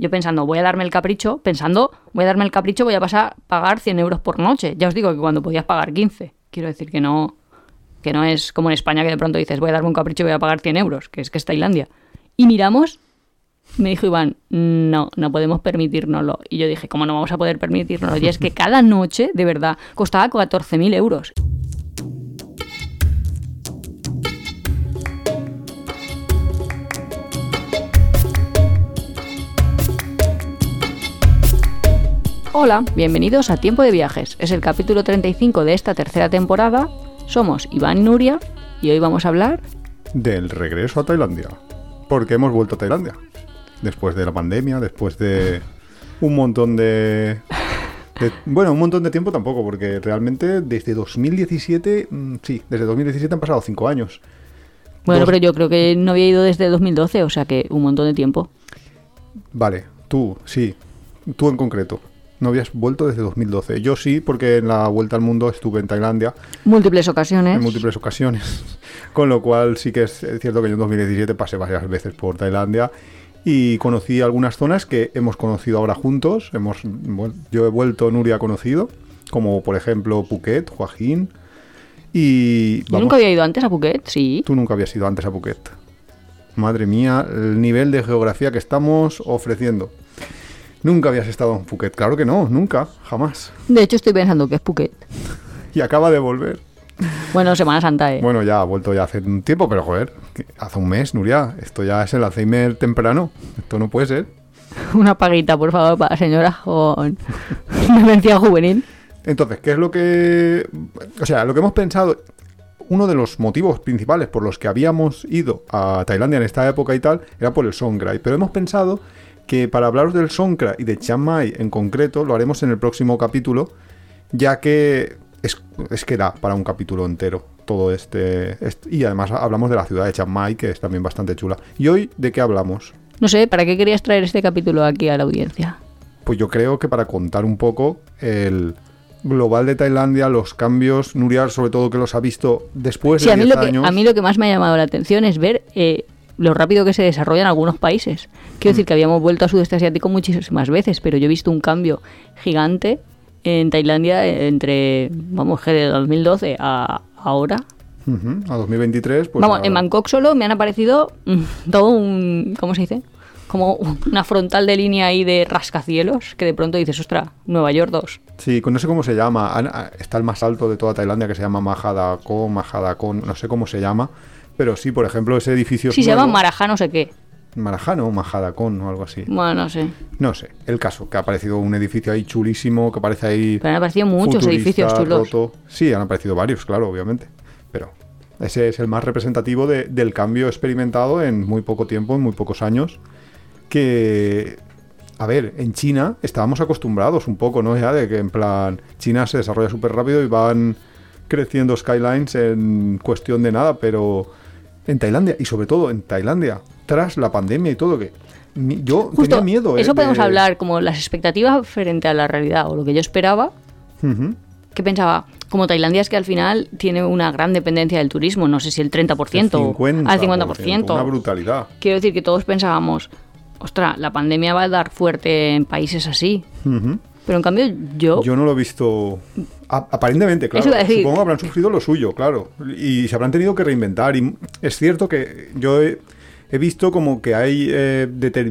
Yo pensando, voy a darme el capricho, pensando, voy a darme el capricho, voy a pasar pagar 100 euros por noche. Ya os digo que cuando podías pagar 15. Quiero decir que no, que no es como en España que de pronto dices, voy a darme un capricho y voy a pagar 100 euros, que es que es Tailandia. Y miramos, me dijo Iván, no, no podemos permitírnoslo. Y yo dije, ¿cómo no vamos a poder permitírnoslo? Y es que cada noche, de verdad, costaba 14.000 euros. Hola, bienvenidos a Tiempo de Viajes. Es el capítulo 35 de esta tercera temporada. Somos Iván y Nuria y hoy vamos a hablar del regreso a Tailandia. Porque hemos vuelto a Tailandia. Después de la pandemia, después de un montón de... de- bueno, un montón de tiempo tampoco, porque realmente desde 2017, mm, sí, desde 2017 han pasado cinco años. Bueno, Dos- pero yo creo que no había ido desde 2012, o sea que un montón de tiempo. Vale, tú, sí, tú en concreto. No habías vuelto desde 2012. Yo sí, porque en la vuelta al mundo estuve en Tailandia Múltiples ocasiones. en múltiples ocasiones. Con lo cual sí que es cierto que yo en 2017 pasé varias veces por Tailandia y conocí algunas zonas que hemos conocido ahora juntos. Hemos, bueno, yo he vuelto, Nuria ha conocido, como por ejemplo Phuket, Hin. Y Yo nunca había ido antes a Phuket, sí. tú nunca habías ido antes a Phuket. Madre mía, el nivel de geografía que estamos ofreciendo. Nunca habías estado en Phuket, claro que no, nunca, jamás. De hecho, estoy pensando que es Phuket. Y acaba de volver. Bueno, Semana Santa, ¿eh? Bueno, ya ha vuelto ya hace un tiempo, pero joder, hace un mes, Nuria, esto ya es el Alzheimer temprano. Esto no puede ser. Una paguita, por favor, para la señora con demencia juvenil. Entonces, ¿qué es lo que... O sea, lo que hemos pensado, uno de los motivos principales por los que habíamos ido a Tailandia en esta época y tal, era por el Songkran. Pero hemos pensado que para hablaros del Songkran y de Chiang Mai en concreto, lo haremos en el próximo capítulo, ya que es, es que da para un capítulo entero todo este, este- Y además hablamos de la ciudad de Chiang Mai, que es también bastante chula. ¿Y hoy de qué hablamos? No sé, ¿para qué querías traer este capítulo aquí a la audiencia? Pues yo creo que para contar un poco el global de Tailandia, los cambios, Nuria sobre todo que los ha visto después Sí, de a mí, 10 lo que, años. a mí lo que más me ha llamado la atención es ver eh, lo rápido que se desarrollan algunos países. Quiero Mm. decir que habíamos vuelto a sudeste asiático muchísimas veces, pero yo he visto un cambio gigante en Tailandia entre, vamos, que de 2012 a ahora. Ujú, a 2023, pues vamos, a- en Bangkok solo me han aparecido mm, todo un, ¿cómo se dice? Como una frontal de línea ahí de rascacielos que de pronto dices, ostra, Nueva York 2. Sí, no sé cómo se llama. Está el más alto de toda Tailandia que se llama Mahadakon, Mahadakon, no sé cómo se llama. Pero sí, por ejemplo, ese edificio. Sí, se llama Marajá no sé qué. Marajano o Mahadakon o algo así. Bueno, no sé. No sé. El caso, que ha aparecido un edificio ahí chulísimo, que aparece ahí. Pero han aparecido muchos edificios chulos. roto. Sí, han aparecido varios, claro, obviamente. Pero ese es el más representativo de- del cambio experimentado en muy poco tiempo, en muy pocos años. Que, a ver, en China estábamos acostumbrados un poco, ¿no? Ya de que en plan, China se desarrolla súper rápido y van creciendo skylines en cuestión de nada, pero en Tailandia, y sobre todo en Tailandia, tras la pandemia y todo, que yo Justo, tenía miedo. ¿eh? eso podemos de- hablar como las expectativas frente a la realidad o lo que yo esperaba, Ujú. que pensaba, como Tailandia es que al final tiene una gran dependencia del turismo, no sé si el 30% o 50%, al 50%. Una brutalidad. Quiero decir que todos pensábamos, ostras, la pandemia va a dar fuerte en países así. Pero en cambio yo, Yo no lo he visto. Aparentemente, claro. Eso decir. Supongo que habrán sufrido lo suyo, claro. Y se habrán tenido que reinventar. Y es cierto que yo he, he visto como que hay eh,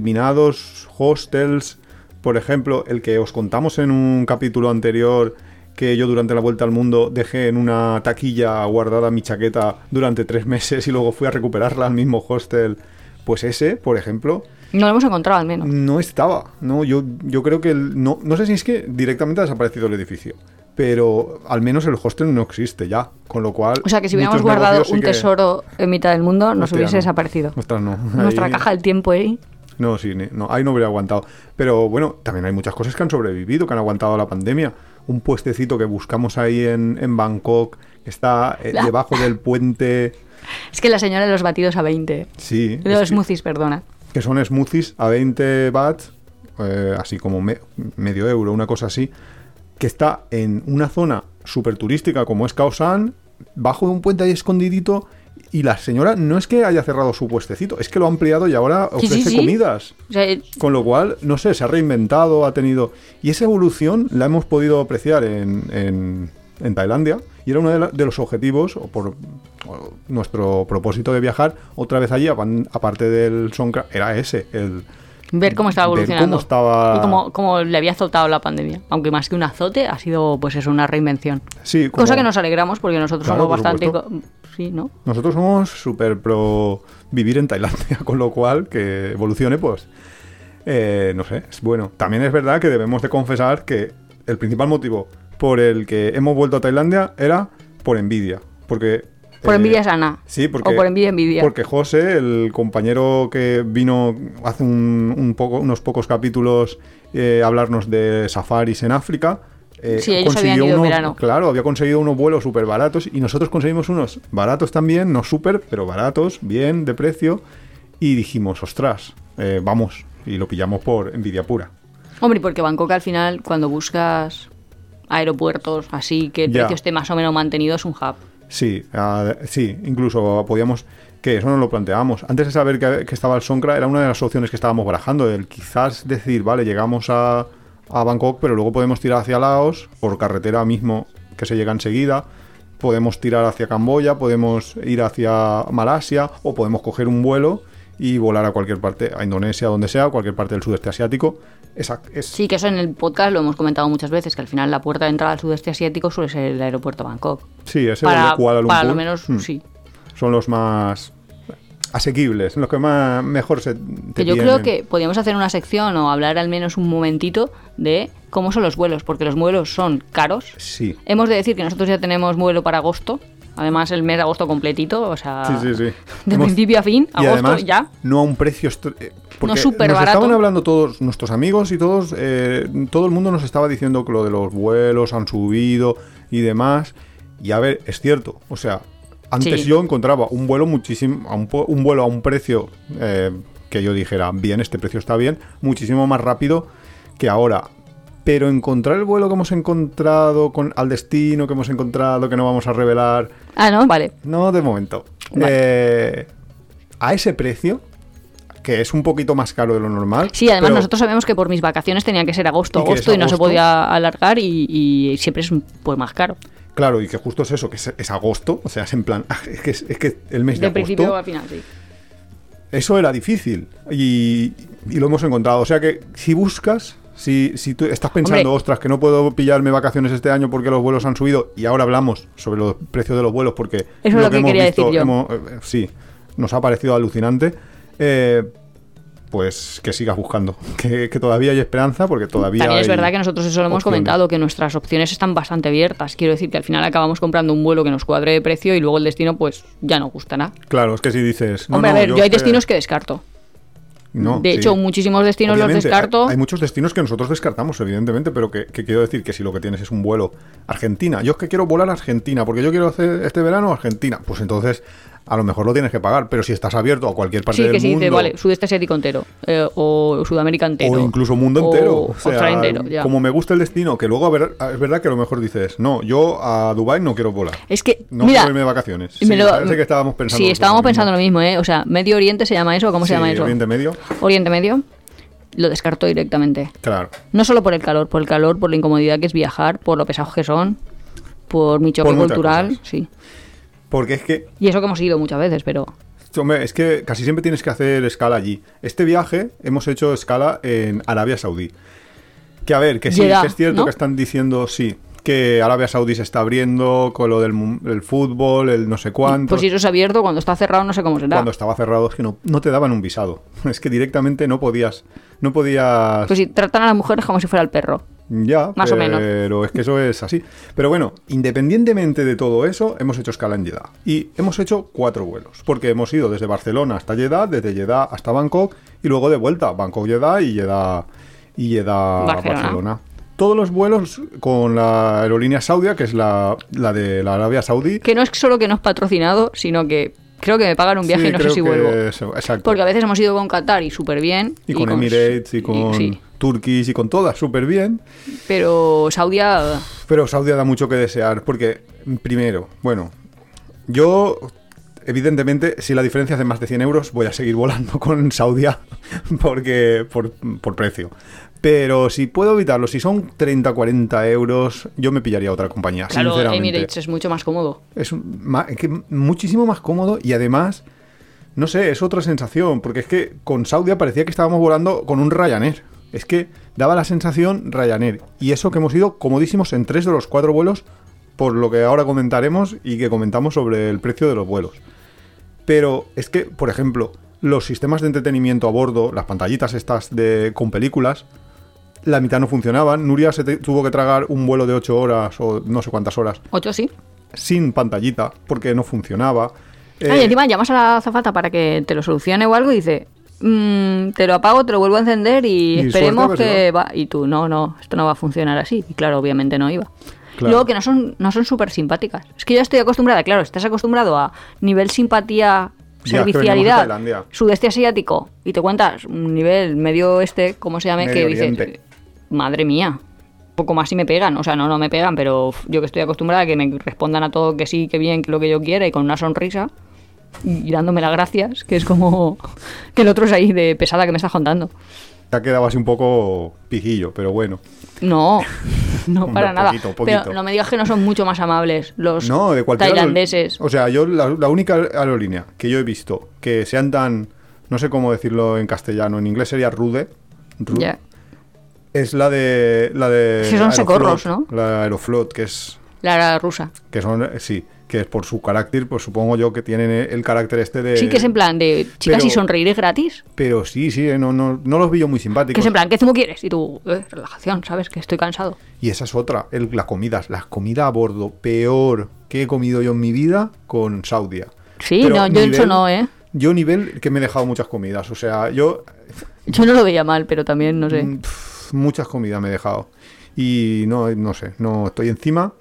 determinados hostels, por ejemplo, el que os contamos en un capítulo anterior que yo durante la vuelta al mundo dejé en una taquilla guardada mi chaqueta durante tres meses y luego fui a recuperarla al mismo hostel. Pues ese, por ejemplo, no lo hemos encontrado al menos. no estaba, no, yo, yo creo que el- no, no sé si es que directamente ha desaparecido el edificio, pero al menos el hostel no existe ya, con lo cual... O sea que si hubiéramos guardado un que- tesoro en mitad del mundo, nos Hostia, hubiese no. desaparecido. No. Nuestra Ahí- caja del tiempo ahí. No, sí, no, ahí no habría aguantado. Pero bueno, también hay muchas cosas que han sobrevivido, que han aguantado la pandemia. Un puestecito que buscamos ahí en, en Bangkok, que está eh, debajo del puente... Es que la señora de los batidos a 20. Sí, es los que- smoothies, perdona. que son smoothies a 20 bahts, eh, así como me- medio euro, una cosa así, que está en una zona súper turística como es Khao San, bajo de un puente ahí escondidito Y la señora no es que haya cerrado su puestecito, es que lo ha ampliado y ahora Sí, sí, ofrece sí. comidas. O sea, eh, Con lo cual, no sé, se ha reinventado, ha tenido... Y esa evolución la hemos podido apreciar en, en- en Tailandia y era uno de, la- de los objetivos, o por o nuestro propósito de viajar otra vez allí, aparte del Songkran, era ese, el... ver cómo estaba evolucionando. cómo estaba- Y cómo, cómo le había azotado la pandemia. Aunque más que un azote, ha sido pues eso, una reinvención. Sí, como- Cosa que nos alegramos porque nosotros Claro, somos por bastante... supuesto. Sí, ¿no? Nosotros somos súper pro vivir en Tailandia, con lo cual que evolucione, pues, eh, no sé, es bueno. También es verdad que debemos de confesar que el principal motivo por el que hemos vuelto a Tailandia era por envidia, porque... Por eh, envidia sana. Sí, porque... O por envidia envidia. Porque José, el compañero que vino hace un, un poco, unos pocos capítulos eh, a hablarnos de safaris en África, eh, Sí, ellos habían consiguió ido verano. Claro, había conseguido unos vuelos súper baratos y nosotros conseguimos unos baratos también, no súper, pero baratos, bien, de precio. Y dijimos, ostras, vamos. Y lo pillamos por envidia pura. Hombre, porque Bangkok al final, cuando buscas aeropuertos así, que el Ya. precio esté más o menos mantenido, es un hub. Sí, ah, sí, incluso podíamos, que eso no lo planteábamos. Antes de saber que, que estaba el Sonkra, era una de las opciones que estábamos barajando, el quizás decir, vale, llegamos a, a Bangkok, pero luego podemos tirar hacia Laos, por carretera mismo, que se llega enseguida. Podemos tirar hacia Camboya, podemos ir hacia Malasia, o podemos coger un vuelo y volar a cualquier parte, a Indonesia, donde sea, cualquier parte del sudeste asiático. Es, Sí, que eso en el podcast lo hemos comentado muchas veces, que al final la puerta de entrada al sudeste asiático suele ser el aeropuerto Bangkok. sí, ese Para, de Kuala Lumpur. para lo menos, Mm. sí. son los más asequibles, los que más mejor se te Que yo creo que podríamos hacer una sección o hablar al menos un momentito de cómo son los vuelos, porque los vuelos son caros. sí. Hemos de decir que nosotros ya tenemos vuelo para agosto, además el mes de agosto completito, o sea, Sí, sí, sí. de Hemos- principio a fin, y agosto además, ya. no a un precio porque súper nos barato. estaban hablando todos nuestros amigos y todos eh, todo el mundo nos estaba diciendo que lo de los vuelos han subido y demás y a ver es cierto o sea antes Sí. yo encontraba un vuelo muchísimo a un, vuelo a un precio eh, que yo dijera bien este precio está bien muchísimo más rápido que ahora pero encontrar el vuelo que hemos encontrado con al destino que hemos encontrado que no vamos a revelar Ah, no, vale. no, de momento. Vale. Eh, a ese precio, que es un poquito más caro de lo normal. Sí, además pero- nosotros sabemos que por mis vacaciones tenía que ser agosto, agosto y no se podía alargar y, y siempre es pues más caro. Claro, y que justo es eso, que es, es agosto, o sea, es en plan, es que, es, es que el mes de, De agosto, principio a final, sí. eso era difícil y, y lo hemos encontrado. O sea que si buscas, si, si tú estás pensando, Hombre. ostras, que no puedo pillarme vacaciones este año porque los vuelos han subido, y ahora hablamos sobre los precios de los vuelos porque es lo que hemos quería decir yo. hemos- eh, sí, nos ha parecido alucinante. eh, pues que sigas buscando, que, que todavía hay esperanza porque todavía También es verdad que nosotros eso lo hemos opciones. comentado, que nuestras opciones están bastante abiertas. Quiero decir que al final acabamos comprando un vuelo que nos cuadre de precio y luego el destino pues ya no gustará. Claro, es que si dices... no, Hombre, no, a ver, yo, hay destinos que descarto. No, de sí. hecho, muchísimos destinos Obviamente, los descarto. Hay, hay muchos destinos que nosotros descartamos, evidentemente, pero que, que quiero decir que si lo que tienes es un vuelo Argentina, yo es que quiero volar a Argentina, porque yo quiero hacer este verano Argentina, pues entonces a lo mejor lo tienes que pagar, pero si estás abierto a cualquier parte Sí, del que sí, mundo, dice, vale, sudeste asiático entero, eh, o Sudamérica entero. o incluso mundo o entero, o sea, Australia entero, ya. como me gusta el destino, que luego a ver- es verdad que a lo mejor dices, no, yo a Dubai no quiero volar, Es que, no mira, quiero irme de vacaciones. me Sí, lo- parece que estábamos pensando Sí, estábamos lo mismo. pensando lo mismo, ¿eh? O sea, Medio Oriente se llama eso, ¿cómo se Sí, llama eso? Oriente Medio, Oriente Medio. Lo descarto directamente. claro. No solo por el calor, por el calor, por la incomodidad que es viajar, por lo pesados que son, por mi choque Por cultural, cosas. sí. Porque es que Y eso que hemos ido muchas veces, pero Hombre, es que casi siempre tienes que hacer escala allí. Este viaje hemos hecho escala en Arabia Saudí. Que a ver, que sí, que es cierto ¿no? que están diciendo, sí, que Arabia Saudí se está abriendo con lo del el fútbol, el no sé cuánto. pues si eso es abierto, cuando está cerrado no sé cómo será. Cuando estaba cerrado es que no, no te daban un visado. Es que directamente no podías, no podías... Pues si tratan a las mujeres como si fuera el perro. Ya, Más o pero menos. es que eso es así. Pero bueno, independientemente de todo eso, hemos hecho escala en Jeddah. Y hemos hecho cuatro vuelos. Porque hemos ido desde Barcelona hasta Jeddah, desde Jeddah hasta Bangkok y luego de vuelta, Bangkok-Jeddah y Jeddah y Jeddah Barcelona. Barcelona. Todos los vuelos con la aerolínea Saudia, que es la, la de la Arabia Saudí. Que no es solo que no es patrocinado, sino que creo que me pagan un viaje Sí, y no sé si vuelvo. eso, exacto. Porque a veces hemos ido con Qatar y súper bien. y con Emirates y con sí. Turkish y con todas súper bien. Pero Saudia... Pero Saudia da mucho que desear porque, primero, bueno, yo evidentemente, si la diferencia es de más de 100 euros, voy a seguir volando con Saudia porque por, por precio. Pero si puedo evitarlo, si son 30, 40 euros, yo me pillaría otra compañía, Claro, sinceramente. Emirates es mucho más cómodo. Es un- ma- es que muchísimo más cómodo y además, no sé, es otra sensación, porque es que con Saudia parecía que estábamos volando con un Ryanair. Es que daba la sensación Ryanair. Y eso que hemos ido comodísimos en tres de los cuatro vuelos, por lo que ahora comentaremos y que comentamos sobre el precio de los vuelos. Pero es que, por ejemplo, los sistemas de entretenimiento a bordo, las pantallitas estas de, con películas, la mitad no funcionaban. Nuria se tuvo que tragar un vuelo de 8 horas o no sé cuántas horas Ocho sí. sin pantallita porque no funcionaba. Eh, Ah, y encima llamas a la azafata para que te lo solucione o algo y dice, "Mm, te lo apago, te lo vuelvo a encender y, Y esperemos que va. Y tú, no, no, esto no va a funcionar así. Y claro, obviamente no iba. Claro. Luego que no son no son súper simpáticas. Es que yo estoy acostumbrada, claro, estás acostumbrado a nivel simpatía, Ya, servicialidad, sudeste asiático, y te cuentas un nivel medio este, ¿cómo se llame? Medio que dices, madre mía, poco más y me pegan. O sea, no, no me pegan, pero yo que estoy acostumbrada a que me respondan a todo que sí, que bien, que lo que yo quiera y con una sonrisa y dándome las gracias, que es como que el otro es ahí de pesada que me estás contando. Ya quedaba así un poco pijillo, pero bueno. No, no Hombre, para nada. poquito, poquito. Pero no me digas que no son mucho más amables los No, de tailandeses. O sea, yo la, la única aerolínea que yo he visto que sean tan. No sé cómo decirlo en castellano, en inglés sería rude. rude, Ya. Es la de. La de Sí, son Aeroflot, secorros, ¿no? La Aeroflot, que es. La rusa. Que son. Sí, que es por su carácter, pues supongo yo que tienen el carácter este de. Sí, que es en plan de chicas y sonreír es gratis. Pero sí, sí, eh, no, no, no los vi yo muy Que simpáticos. es en plan, ¿qué zumo quieres? Y tú, eh, relajación, ¿sabes? Que estoy cansado. Y esa es otra, el, las comidas. La comida a bordo, peor que he comido yo en mi vida con Saudia. Sí, Pero no, yo eso no, ¿eh? Yo nivel que me he dejado muchas comidas. O sea, yo Yo no lo veía mal, pero también, no sé. mm, muchas comidas me he dejado. Y no, no sé, no estoy encima.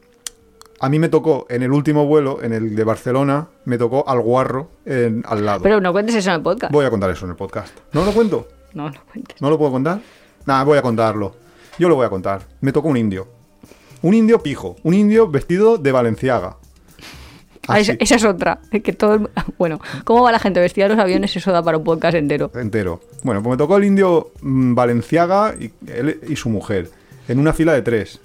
A mí me tocó en el último vuelo, en el de Barcelona, me tocó al guarro en- al lado. Pero no cuentes eso en el podcast. Voy a contar eso en el podcast. ¿No lo cuento? No, no cuentes. ¿No lo puedo contar? Nada, voy a contarlo. Yo lo voy a contar. Me tocó un indio. Un indio pijo. Un indio vestido de Valenciaga. Ah, esa, es otra. Que todo el- Bueno, ¿cómo va la gente vestida de los aviones? Eso da para un podcast entero. entero. Bueno, pues me tocó el indio mm, Valenciaga y, él y su mujer. En una fila de tres.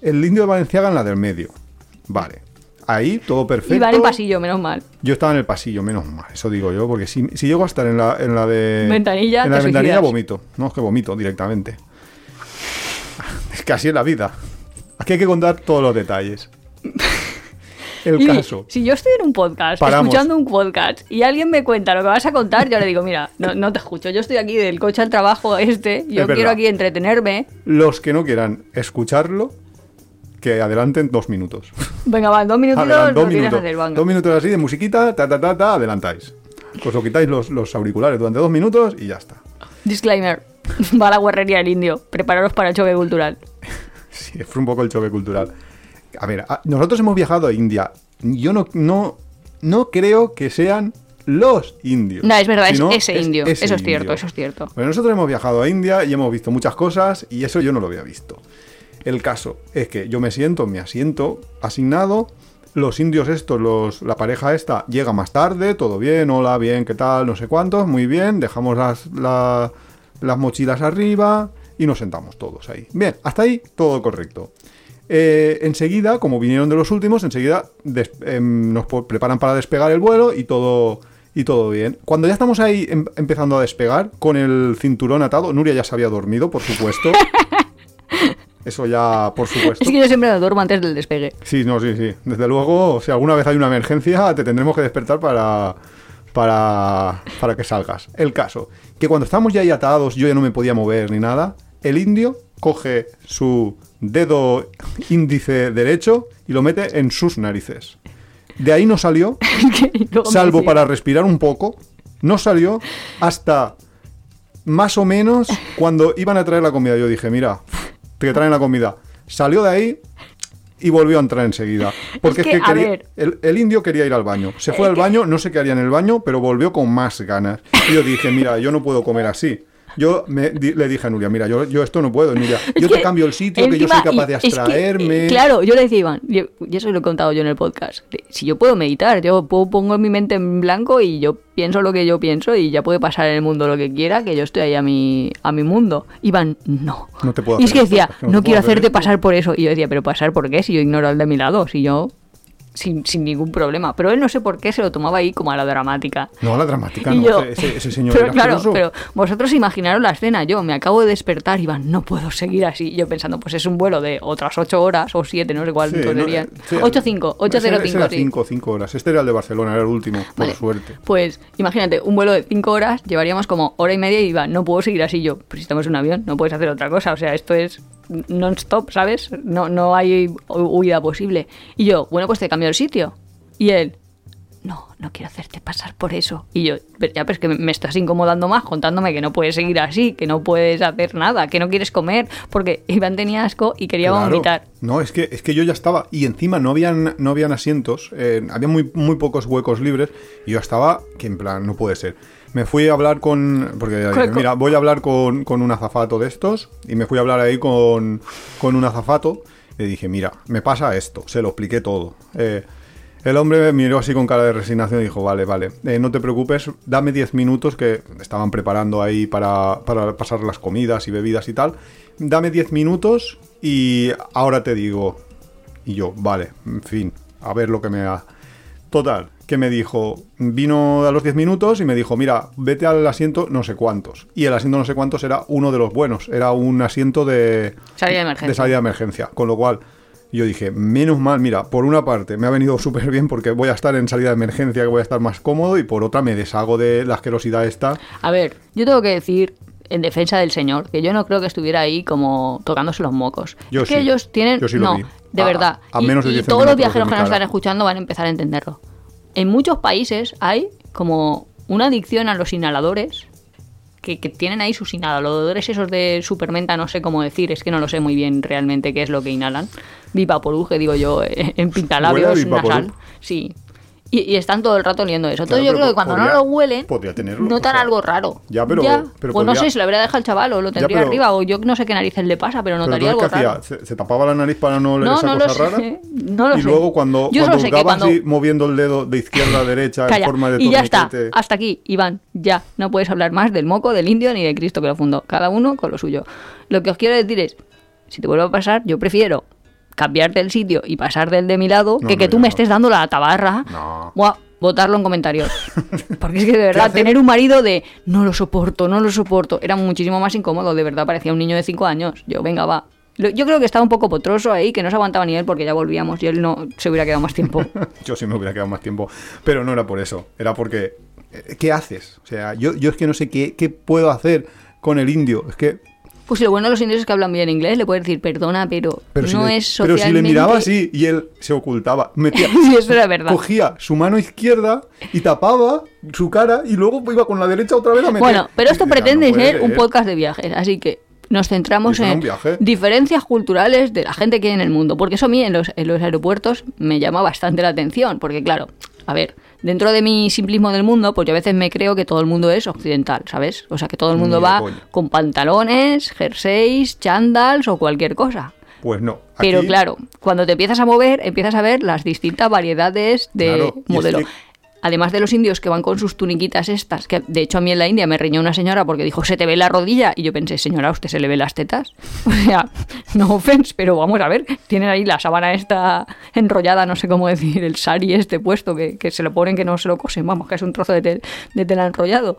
El indio de Valenciaga en la del medio. Vale. Ahí todo perfecto. Y van en pasillo, menos mal. Yo estaba en el pasillo, menos mal, eso digo yo, porque si, si llego a estar en la, en la de. Ventanilla, En la ventanilla vomito. No, es que vomito directamente. Es que así es la vida. Aquí hay que contar todos los detalles. El Y caso. si yo estoy en un podcast, Paramos. escuchando un podcast, y alguien me cuenta lo que vas a contar, yo le digo, mira, no, no te escucho. Yo estoy aquí del coche al trabajo este, yo quiero aquí entretenerme. Los que no quieran escucharlo, que adelanten dos minutos. Venga, va, en dos minutitos Adelan- lo dos minutos. hacer. Dos minutos así de musiquita, ta, ta, ta, ta, adelantáis. Os lo quitáis los, los auriculares durante dos minutos y ya está. Disclaimer. Va a la guarrería del indio. Prepararos para el choque cultural. Sí, fue un poco el choque cultural. A ver, a- nosotros hemos viajado a India. Yo no, no, no creo que sean los indios. No, es verdad, es ese indio. ese eso es cierto, eso es cierto. Bueno, nosotros hemos viajado a India y hemos visto muchas cosas y eso yo no lo había visto. El caso es que yo me siento en mi asiento asignado. Los indios estos, los, la pareja esta, llega más tarde, todo bien, hola, bien, ¿qué tal? No sé cuántos, muy bien, dejamos las, la- las mochilas arriba y nos sentamos todos ahí. Bien, hasta ahí todo correcto. Eh, enseguida, como vinieron de los últimos, enseguida des- em, nos preparan para despegar el vuelo y todo, y todo bien. Cuando ya estamos ahí em- empezando a despegar, con el cinturón atado, Nuria ya se había dormido, por supuesto. Eso ya, por supuesto. Es que yo siempre me duermo antes del despegue. Sí, no, sí, sí. Desde luego, si alguna vez hay una emergencia, te tendremos que despertar para, para, para que salgas. El caso, que cuando estamos ya ahí atados, yo ya no me podía mover ni nada, el indio coge su dedo índice derecho y lo mete en sus narices. De ahí no salió, salvo para respirar un poco, no salió hasta más o menos cuando iban a traer la comida. Yo dije, mira, que traen la comida. Salió de ahí y volvió a entrar enseguida. Porque es que, que, a quería- ver. el, el indio quería ir al baño. Se fue al baño, no sé qué haría en el baño, pero volvió con más ganas. Y yo dije, mira, yo no puedo comer así. Yo me di- le dije a Nuria, mira, yo, yo esto no puedo, Nuria. Es Yo que te cambio el sitio, que yo soy capaz de que, abstraerme. eh, claro, yo le decía Iván, yo- y eso lo he contado yo en el podcast. Si yo puedo meditar, yo puedo, pongo mi mente en blanco y yo pienso lo que yo pienso y ya puede pasar en el mundo lo que quiera, que yo estoy ahí a mi, a mi mundo. Iván, no. No te puedo y es que decía, no no, quiero hacerte esto". pasar por eso. Y yo decía, pero pasar por qué si yo ignoro al de mi lado, si yo. Sin, sin ningún problema. Pero él no sé por qué se lo tomaba ahí como a la dramática. No, la dramática Y no. yo- ese, ese señor pero era claro, pero vosotros imaginaros la escena. Yo me acabo de despertar y van, no puedo seguir así. Yo pensando, pues es un vuelo de otras 8 horas o 7, no sé cuál Sí, no, eh, sí, 8.5, ese era- ese 8.05, era sí. 5, 5 horas. Este era el de Barcelona, era el último, por Vale, suerte. Pues imagínate, un vuelo de 5 horas llevaríamos como hora y media y iba, no puedo seguir así. Yo, pues si estamos en un avión, no puedes hacer otra cosa. O sea, esto es non-stop, ¿sabes? No, no hay hu- huida posible. Y yo, bueno, pues te cambio el sitio. Y él, no, no quiero hacerte pasar por eso. Y yo, "Pero ya, pero es que me- me estás incomodando más contándome que no puedes seguir así, que no puedes hacer nada, que no quieres comer, porque Iván tenía asco y quería Claro. vomitar. No, es que, es que yo ya estaba. Y encima no habían, no habían asientos. eh, había muy, muy pocos huecos libres. Y yo estaba que en plan, no puede ser. Me fui a hablar con. Porque Con- mira, voy a hablar con, con un azafato de estos. Y me fui a hablar ahí con, con un azafato. Le dije, mira, me pasa esto. Se lo expliqué todo. Eh, el hombre me miró así con cara de resignación y dijo, vale, vale, eh, no te preocupes, dame 10 minutos que estaban preparando ahí para, para pasar las comidas y bebidas y tal. Dame 10 minutos y ahora te digo. Y yo, vale, en fin, a ver lo que me ha... Total, que me dijo, vino a los 10 minutos y me dijo, mira, vete al asiento no sé cuántos. Y el asiento no sé cuántos era uno de los buenos, era un asiento de, Salida de emergencia. de salida de emergencia. Con lo cual, yo dije, menos mal, mira, por una parte me ha venido súper bien porque voy a estar en salida de emergencia, que voy a estar más cómodo, y por otra me deshago de la asquerosidad esta. A ver, yo tengo que decir en defensa del señor que yo no creo que estuviera ahí como tocándose los mocos. Yo es que sí. ellos tienen Yo sí lo no, vi. de A- verdad. a y, menos de y 10 todos los viajeros que nos están escuchando van a empezar a entenderlo. En muchos países hay como una adicción a los inhaladores que, que tienen ahí sus inhaladores esos de supermenta, no sé cómo decir, es que no lo sé muy bien realmente qué es lo que inhalan. Vivaporú, que digo yo, eh, en pintalabios nasal. Sí. Y, y están todo el rato oliendo eso. Entonces Claro, yo creo que cuando no lo huelen, tenerlo, notan o sea, algo raro. ya, pero- pero pues no sé, se lo habría dejado al chaval o lo tendría pero- arriba o yo no sé qué narices le pasa, pero notaría algo ¿qué raro. hacía? ¿Se, se tapaba la nariz para no oler No, esa no cosa lo rara? sé, no lo y sé. luego cuando, Yo cuando cuando- así, moviendo el dedo de izquierda a derecha en forma de Y ya está. Hasta aquí, Iván. Ya. No puedes hablar más del moco, del indio ni de Cristo que lo fundó. Cada uno con lo suyo. Lo que os quiero decir es, si te vuelve a pasar, yo prefiero cambiarte el sitio y pasar del de mi lado No, que no, que tú me estés dando la tabarra. No. Buah, votarlo en comentarios. Porque es que de verdad, tener un marido de no lo soporto, no lo soporto, era muchísimo más incómodo. De verdad, parecía un niño de 5 años. Yo, venga, va. Yo creo que estaba un poco potroso ahí, que no se aguantaba ni él porque ya volvíamos y él no se hubiera quedado más tiempo. Yo sí me hubiera quedado más tiempo. Pero no era por eso. Era porque. eh, ¿Qué haces? O sea, yo, yo es que no sé qué, qué puedo hacer con el indio. Es que. Pues lo bueno de los indios es que hablan bien inglés, le puedes decir perdona, pero, Pero, no si, le, es pero socialmente... si le miraba así y él se ocultaba, metía, Sí, eso era verdad. cogía su mano izquierda y tapaba su cara y luego iba con la derecha otra vez a meter. Bueno, pero esto decía, pretende "No puede ser un ser". podcast de viajes, así que nos centramos en diferencias culturales de la gente que hay en el mundo, porque eso a mí en los, en los aeropuertos me llama bastante la atención, porque claro, a ver, dentro de mi simplismo del mundo, pues yo a veces me creo que todo el mundo es occidental, ¿sabes? O sea, que todo el mundo va coña. con pantalones, jerseys, chandals o cualquier cosa. Pues no. Pero claro, cuando te empiezas a mover, empiezas a ver las distintas variedades de Claro, y es modelo. que- Además de los indios que van con sus tuniquitas estas, que de hecho a mí en la India me riñó una señora porque dijo, se te ve la rodilla. Y yo pensé, señora, ¿a usted se le ve las tetas? O sea, no offense, pero vamos a ver, tienen ahí la sábana esta enrollada, no sé cómo decir, el sari este puesto, que, que se lo ponen que no se lo cosen, vamos, que es un trozo de, de tela enrollado.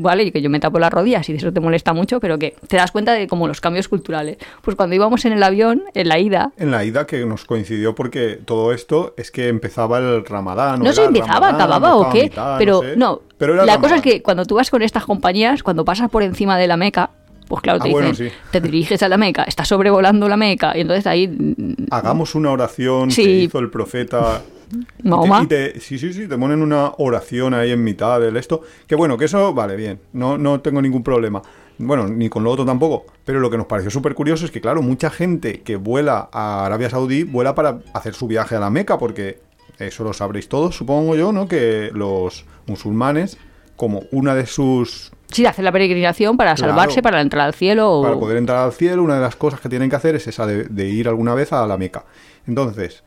Vale, y que yo me tapo las rodillas y de eso te molesta mucho, pero que te das cuenta de como los cambios culturales. Pues cuando íbamos en el avión, en la ida, En la ida que nos coincidió porque todo esto es que empezaba el ramadán. no sé, empezaba, Ramadán, acababa o qué, mitad, pero sé. no. Pero la Ramadán. cosa es que cuando tú vas con estas compañías, cuando pasas por encima de la Meca, pues claro, Ah, te bueno, dicen, sí. te diriges a la Meca, estás sobrevolando la Meca, y entonces ahí, Hagamos una oración Sí. que hizo el profeta. Y te- Mahoma. y te- sí, sí, sí, te ponen una oración ahí en mitad del esto. Que bueno, que eso vale bien, no, no tengo ningún problema. Bueno, ni con lo otro tampoco. Pero lo que nos pareció súper curioso es que, claro, mucha gente que vuela a Arabia Saudí vuela para hacer su viaje a la Meca, porque eso lo sabréis todos, supongo yo, ¿no? Que los musulmanes, como una de sus Sí, hacer la peregrinación para Claro. salvarse, para entrar al cielo. o- Para poder entrar al cielo, una de las cosas que tienen que hacer es esa de, de ir alguna vez a la Meca. Entonces,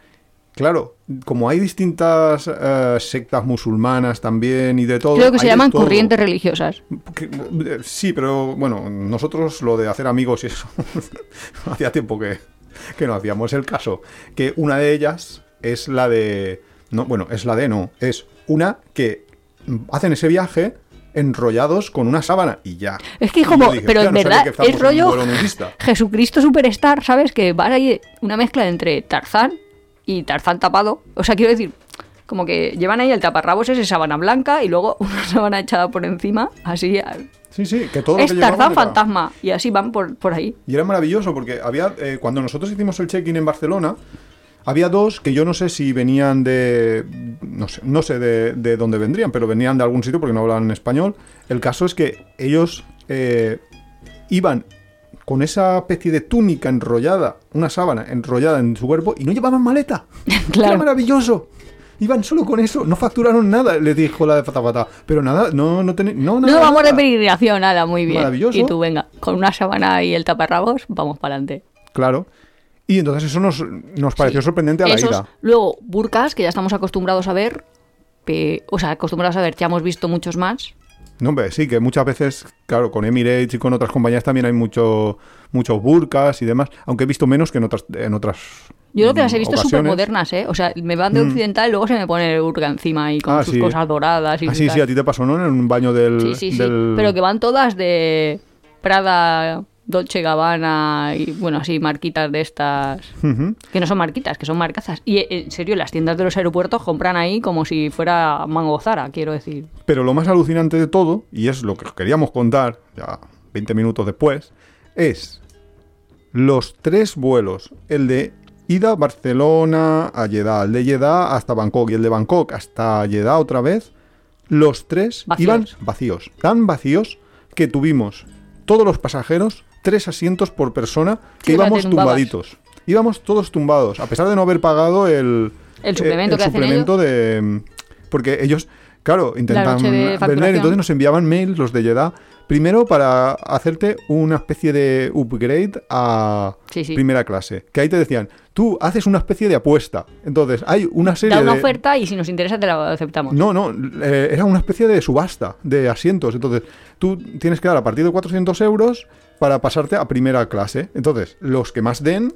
claro, como hay distintas eh, sectas musulmanas también y de todo. Creo que se llaman corrientes religiosas. Que- eh, sí, pero bueno, nosotros lo de hacer amigos y eso, hacía tiempo que, que no hacíamos el caso. Que una de ellas es la de. No, bueno, es la de no. Es una que hacen ese viaje enrollados con una sábana y ya. Es que como, dije, pero "Hostia, en no verdad es rollo vuelo nudista". Jesucristo Superstar, ¿sabes? Que va ahí una mezcla entre Tarzán y Tarzán tapado. O sea, quiero decir, como que llevan ahí el taparrabos ese sábana blanca y luego una sábana echada por encima, así. Sí, sí, que todo lo Es que Tarzán fantasma y así van por, por ahí. Y era maravilloso porque había, eh, cuando nosotros hicimos el check-in en Barcelona, había dos que yo no sé si venían de, no sé, no sé de, de dónde vendrían, pero venían de algún sitio porque no hablaban español. El caso es que ellos eh, iban con esa especie de túnica enrollada, una sábana enrollada en su cuerpo y no llevaban maleta. Claro. Era maravilloso. Iban solo con eso, no facturaron nada, les dijo la de Fatafata. Pero nada, no, no tenéis. No, nada, No, vamos de nada. peregrinación, nada, muy bien. Maravilloso. Y tú, venga, con una sábana y el taparrabos, vamos para adelante. Claro. Y entonces eso nos, nos pareció sorprendente a la Esos, ida. luego, burkas, que ya estamos acostumbrados a ver. pe- o sea, acostumbrados a ver, ya hemos visto muchos más. No, hombre, sí, que muchas veces, claro, con Emirates y con otras compañías también hay mucho, muchos burkas y demás, aunque he visto menos que en otras, en otras Yo creo que las he mm, visto súper modernas, ¿eh? O sea, me van de occidental y luego se me pone el burka encima y con Ah, sus sí. cosas doradas y Ah, sí, sí, a ti te pasó, ¿no? En un baño del... Sí, sí, sí. Pero que van todas de Prada, Dolce Gabbana y, bueno, así, marquitas de estas. Que no son marquitas, que son marcazas. Y, eh, en serio, las tiendas de los aeropuertos compran ahí como si fuera Mango Zara, quiero decir. Pero lo más alucinante de todo, y es lo que os queríamos contar, ya 20 minutos después, es los tres vuelos. El de ida Barcelona a Jeddah, el de Jeddah hasta Bangkok y el de Bangkok hasta Jeddah otra vez. Los tres Vacíos. iban vacíos, tan vacíos que tuvimos todos los pasajeros tres asientos por persona que íbamos tumbaditos. Íbamos todos tumbados, a pesar de no haber pagado el, El suplemento eh, que hacen suplemento de porque ellos claro intentan vender entonces nos enviaban mails los de Jeddah primero para hacerte una especie de upgrade a Sí, sí. primera clase que ahí te decían tú haces una especie de apuesta entonces hay una serie Da una de oferta y si nos interesa te la aceptamos. no, no, eh, era una especie de subasta de asientos. Entonces, tú tienes que dar a partir de 400 euros para pasarte a primera clase. Entonces, los que más den,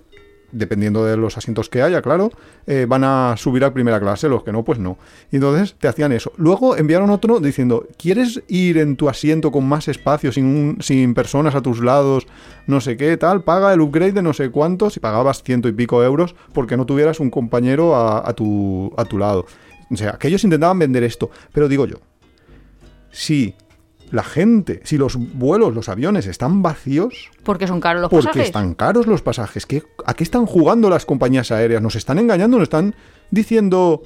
dependiendo de los asientos que haya, claro, eh, van a subir a primera clase, los que no, pues no. Y entonces te hacían eso. Luego enviaron otro diciendo, ¿quieres ir en tu asiento con más espacio, sin, un- sin personas a tus lados, no sé qué, tal? Paga el upgrade de no sé cuántos y pagabas ciento y pico euros porque no tuvieras un compañero a, tu, a tu lado. O sea, que intentaban vender esto. Pero digo yo, si la gente, si los vuelos, los aviones están vacíos, Porque son caros los porque pasajes. están caros los pasajes. ¿Qué, ¿A qué están jugando las compañías aéreas? ¿Nos están engañando? ¿Nos están diciendo...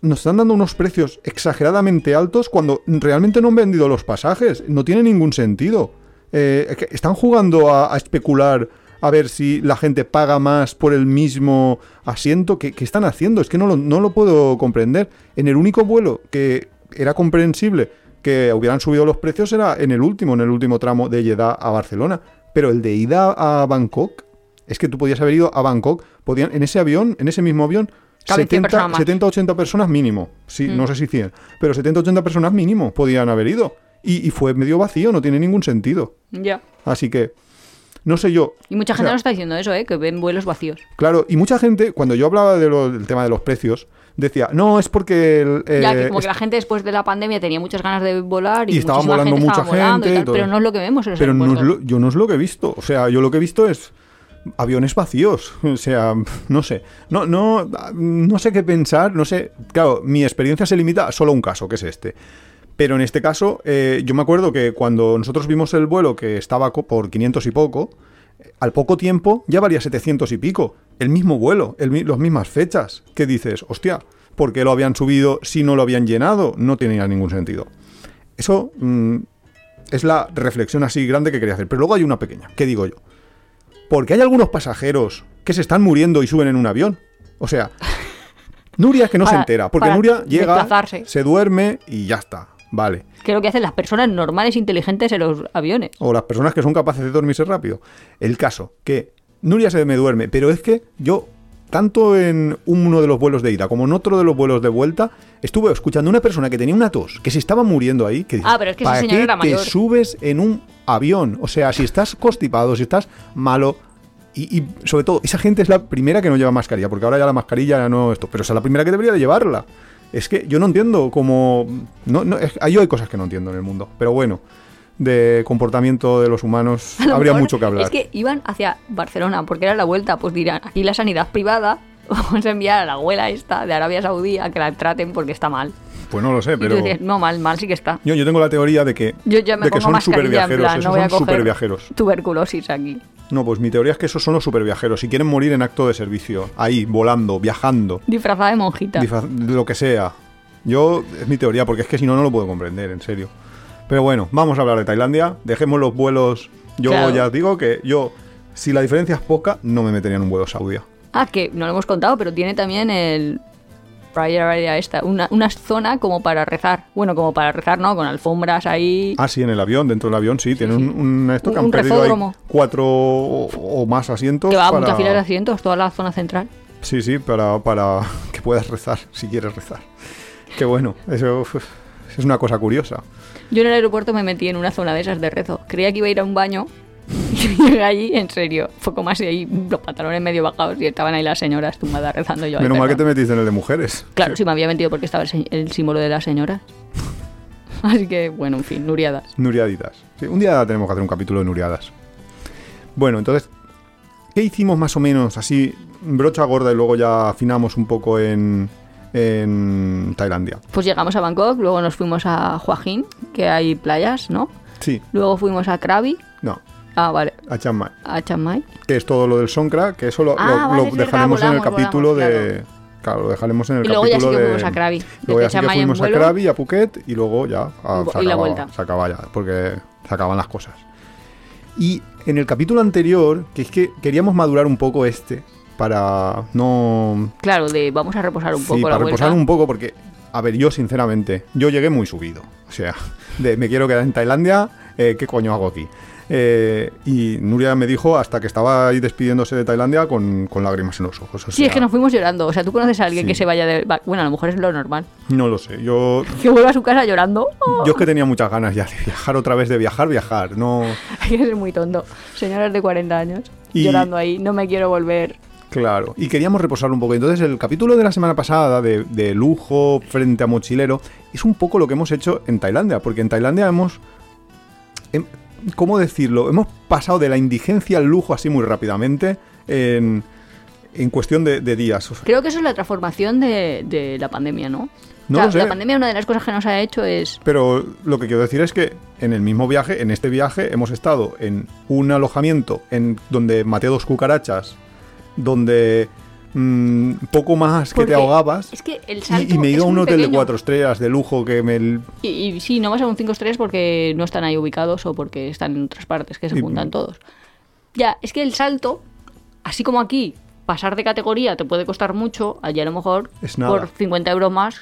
Nos están dando unos precios exageradamente altos cuando realmente no han vendido los pasajes. No tiene ningún sentido. Eh, están jugando a, a especular a ver si la gente paga más por el mismo asiento. ¿Qué, qué están haciendo? Es que no lo, no lo puedo comprender. En el único vuelo que era comprensible que hubieran subido los precios era en el último, en el último tramo de Jeddah a Barcelona. Pero el de ida a Bangkok, es que tú podías haber ido a Bangkok, podían, en ese avión, en ese mismo avión, Caben 100 70, personas más. 70, 80 personas mínimo. Sí, Mm. no sé si 100, pero 70, 80 personas mínimo podían haber ido. Y, y fue medio vacío, no tiene ningún sentido. Ya. Así que, no sé yo. Y mucha O gente sea, nos está diciendo eso, ¿eh? Que ven vuelos vacíos. Claro, y mucha gente, cuando yo hablaba de lo- del tema de los precios, decía, no, es porque... el, ya, eh, que como que la gente después de la pandemia tenía muchas ganas de volar y, Y volando gente mucha estaba volando y gente, tal, pero no es lo que vemos en los Pero no es lo- yo no es lo que he visto. O sea, yo lo que he visto es aviones vacíos. O sea, no sé. No, no, no sé qué pensar. No sé. Claro, mi experiencia se limita a solo un caso, que es este. Pero en este caso, eh, yo me acuerdo que cuando nosotros vimos el vuelo que estaba por 500 y poco, al poco tiempo ya valía 700 y pico. El mismo vuelo, el, las mismas fechas. ¿Qué dices? Hostia, ¿por qué lo habían subido si no lo habían llenado? No tenía ningún sentido. Eso mm, es la reflexión así grande que quería hacer. Pero luego hay una pequeña. ¿Qué digo yo? Porque hay algunos pasajeros que se están muriendo y suben en un avión. O sea, Nuria es que no se entera. Porque Nuria llega, se duerme y ya está. vale. Que es lo que hacen las personas normales inteligentes en los aviones. O las personas que son capaces de dormirse rápido. El caso, que Nuria se me duerme, pero es que yo, tanto en uno de los vuelos de ida como en otro de los vuelos de vuelta, estuve escuchando a una persona que tenía una tos, que se estaba muriendo ahí. Que dices, Ah, pero es que ¿para qué era mayor". te subes en un avión? O sea, si estás constipado, si estás malo... Y, y sobre todo, esa gente es la primera que no lleva mascarilla, porque ahora ya la mascarilla ya no esto, pero es la primera que debería de llevarla. Es que yo no entiendo cómo... No, no, es- yo hay cosas que no entiendo en el mundo, pero bueno, de comportamiento de los humanos habría mejor mucho que hablar. Es que iban hacia Barcelona porque era la vuelta. Pues dirán, aquí la sanidad privada, vamos a enviar a la abuela esta de Arabia Saudí a que la traten porque está mal. Pues no lo sé, pero... no, mal, mal sí que está. Yo, yo tengo la teoría de que, Yo ya me de que son superviajeros. plan, esos no son superviajeros. tuberculosis aquí. No, pues mi teoría es que esos son los superviajeros. Si quieren morir en acto de servicio, ahí, volando, viajando, Disfrazada de monjita. disfraz- lo que sea. Yo, es mi teoría, porque es que si no, no lo puedo comprender, en serio. Pero bueno, vamos a hablar de Tailandia. Dejemos los vuelos. Yo Claro. ya digo que yo, si la diferencia es poca, no me metería en un vuelo saudí. Ah, que no lo hemos contado, pero tiene también el esta, una, una zona como para rezar. Bueno, como para rezar, ¿no? Con alfombras ahí. Ah, sí, en el avión, dentro del avión, sí. Tiene un, un- esto que Un- han perdido ahí cuatro o, o más asientos. que va a para- muchas filas de asientos, toda la zona central. Sí, sí, para, para que puedas rezar, si quieres rezar. Qué bueno, eso es una cosa curiosa. Yo en el aeropuerto me metí en una zona de esas de rezo. Creía que iba a ir a un baño. Y llegué allí, en serio. Fue como así, ahí, los pantalones medio bajados y estaban ahí las señoras tumbadas rezando yo. Menos mal que te metiste en el de mujeres. Claro, sí me había metido porque estaba el, símbolo de las señoras. Así que, bueno, en fin, nuriadas. Nuriaditas. Sí, un día tenemos que hacer un capítulo de Nuriadas. Bueno, entonces, ¿qué hicimos más o menos así, brocha gorda y luego ya afinamos un poco en, en Tailandia? Pues llegamos a Bangkok, luego nos fuimos a Hua Hin, que hay playas, ¿no? Sí, Luego fuimos a Krabi. no, Ah, vale. a Chiang Mai. A Chiang Mai. Que es todo lo del Songkra, que eso lo, Ah, lo- vale, lo es verdad, dejaremos en el capítulo volamos, de... Claro, lo dejaremos en el Y luego ya capítulo sí que de... fuimos a Krabi. Luego ya sí que fuimos a. Krabi, a Phuket y luego ya a- Y se, la acababa, vuelta. se acaba ya, porque se acaban las cosas. Y en el capítulo anterior, que es que queríamos madurar un poco este, para no... Claro, de vamos a reposar un sí, poco la para reposar vuelta. un poco, porque, a ver, yo sinceramente, yo llegué muy subido. O sea, de me quiero quedar en Tailandia, eh, ¿qué coño hago aquí? Eh, y Nuria me dijo hasta que estaba ahí despidiéndose de Tailandia con, con lágrimas en los ojos. o Sí, es que nos fuimos llorando. O sea, tú conoces a alguien Sí. que se vaya de... Bueno, a lo mejor es lo normal. No lo sé, yo Que vuelva a su casa llorando. Yo es que tenía muchas ganas ya de viajar otra vez, de viajar, viajar. No, Hay que ser muy tonto. Señoras de 40 años Y- llorando ahí. No me quiero volver. Claro. Y queríamos repasar un poco. Entonces, el capítulo de la semana pasada de, de lujo frente a mochilero es un poco lo que hemos hecho en Tailandia, porque en Tailandia hemos, hem- ¿cómo decirlo? Hemos pasado de la indigencia al lujo así muy rápidamente en, en cuestión de, de días. Creo que eso es la transformación de, de la pandemia, ¿no? No O sea, lo sé. La pandemia, una de las cosas que nos ha hecho es. Pero lo que quiero decir es que en el mismo viaje, en este viaje, hemos estado en un alojamiento en donde maté dos cucarachas, donde mm, poco más que te ahogabas. Es que el y- salto. Y, me he ido a un hotel de cuatro estrellas de lujo que me... Y, y sí, no vas a un 5 estrellas porque no están ahí ubicados o porque están en otras partes que se Y- juntan todos. Ya, es que el salto, así como aquí, pasar de categoría te puede costar mucho, allí a lo mejor por 50 euros más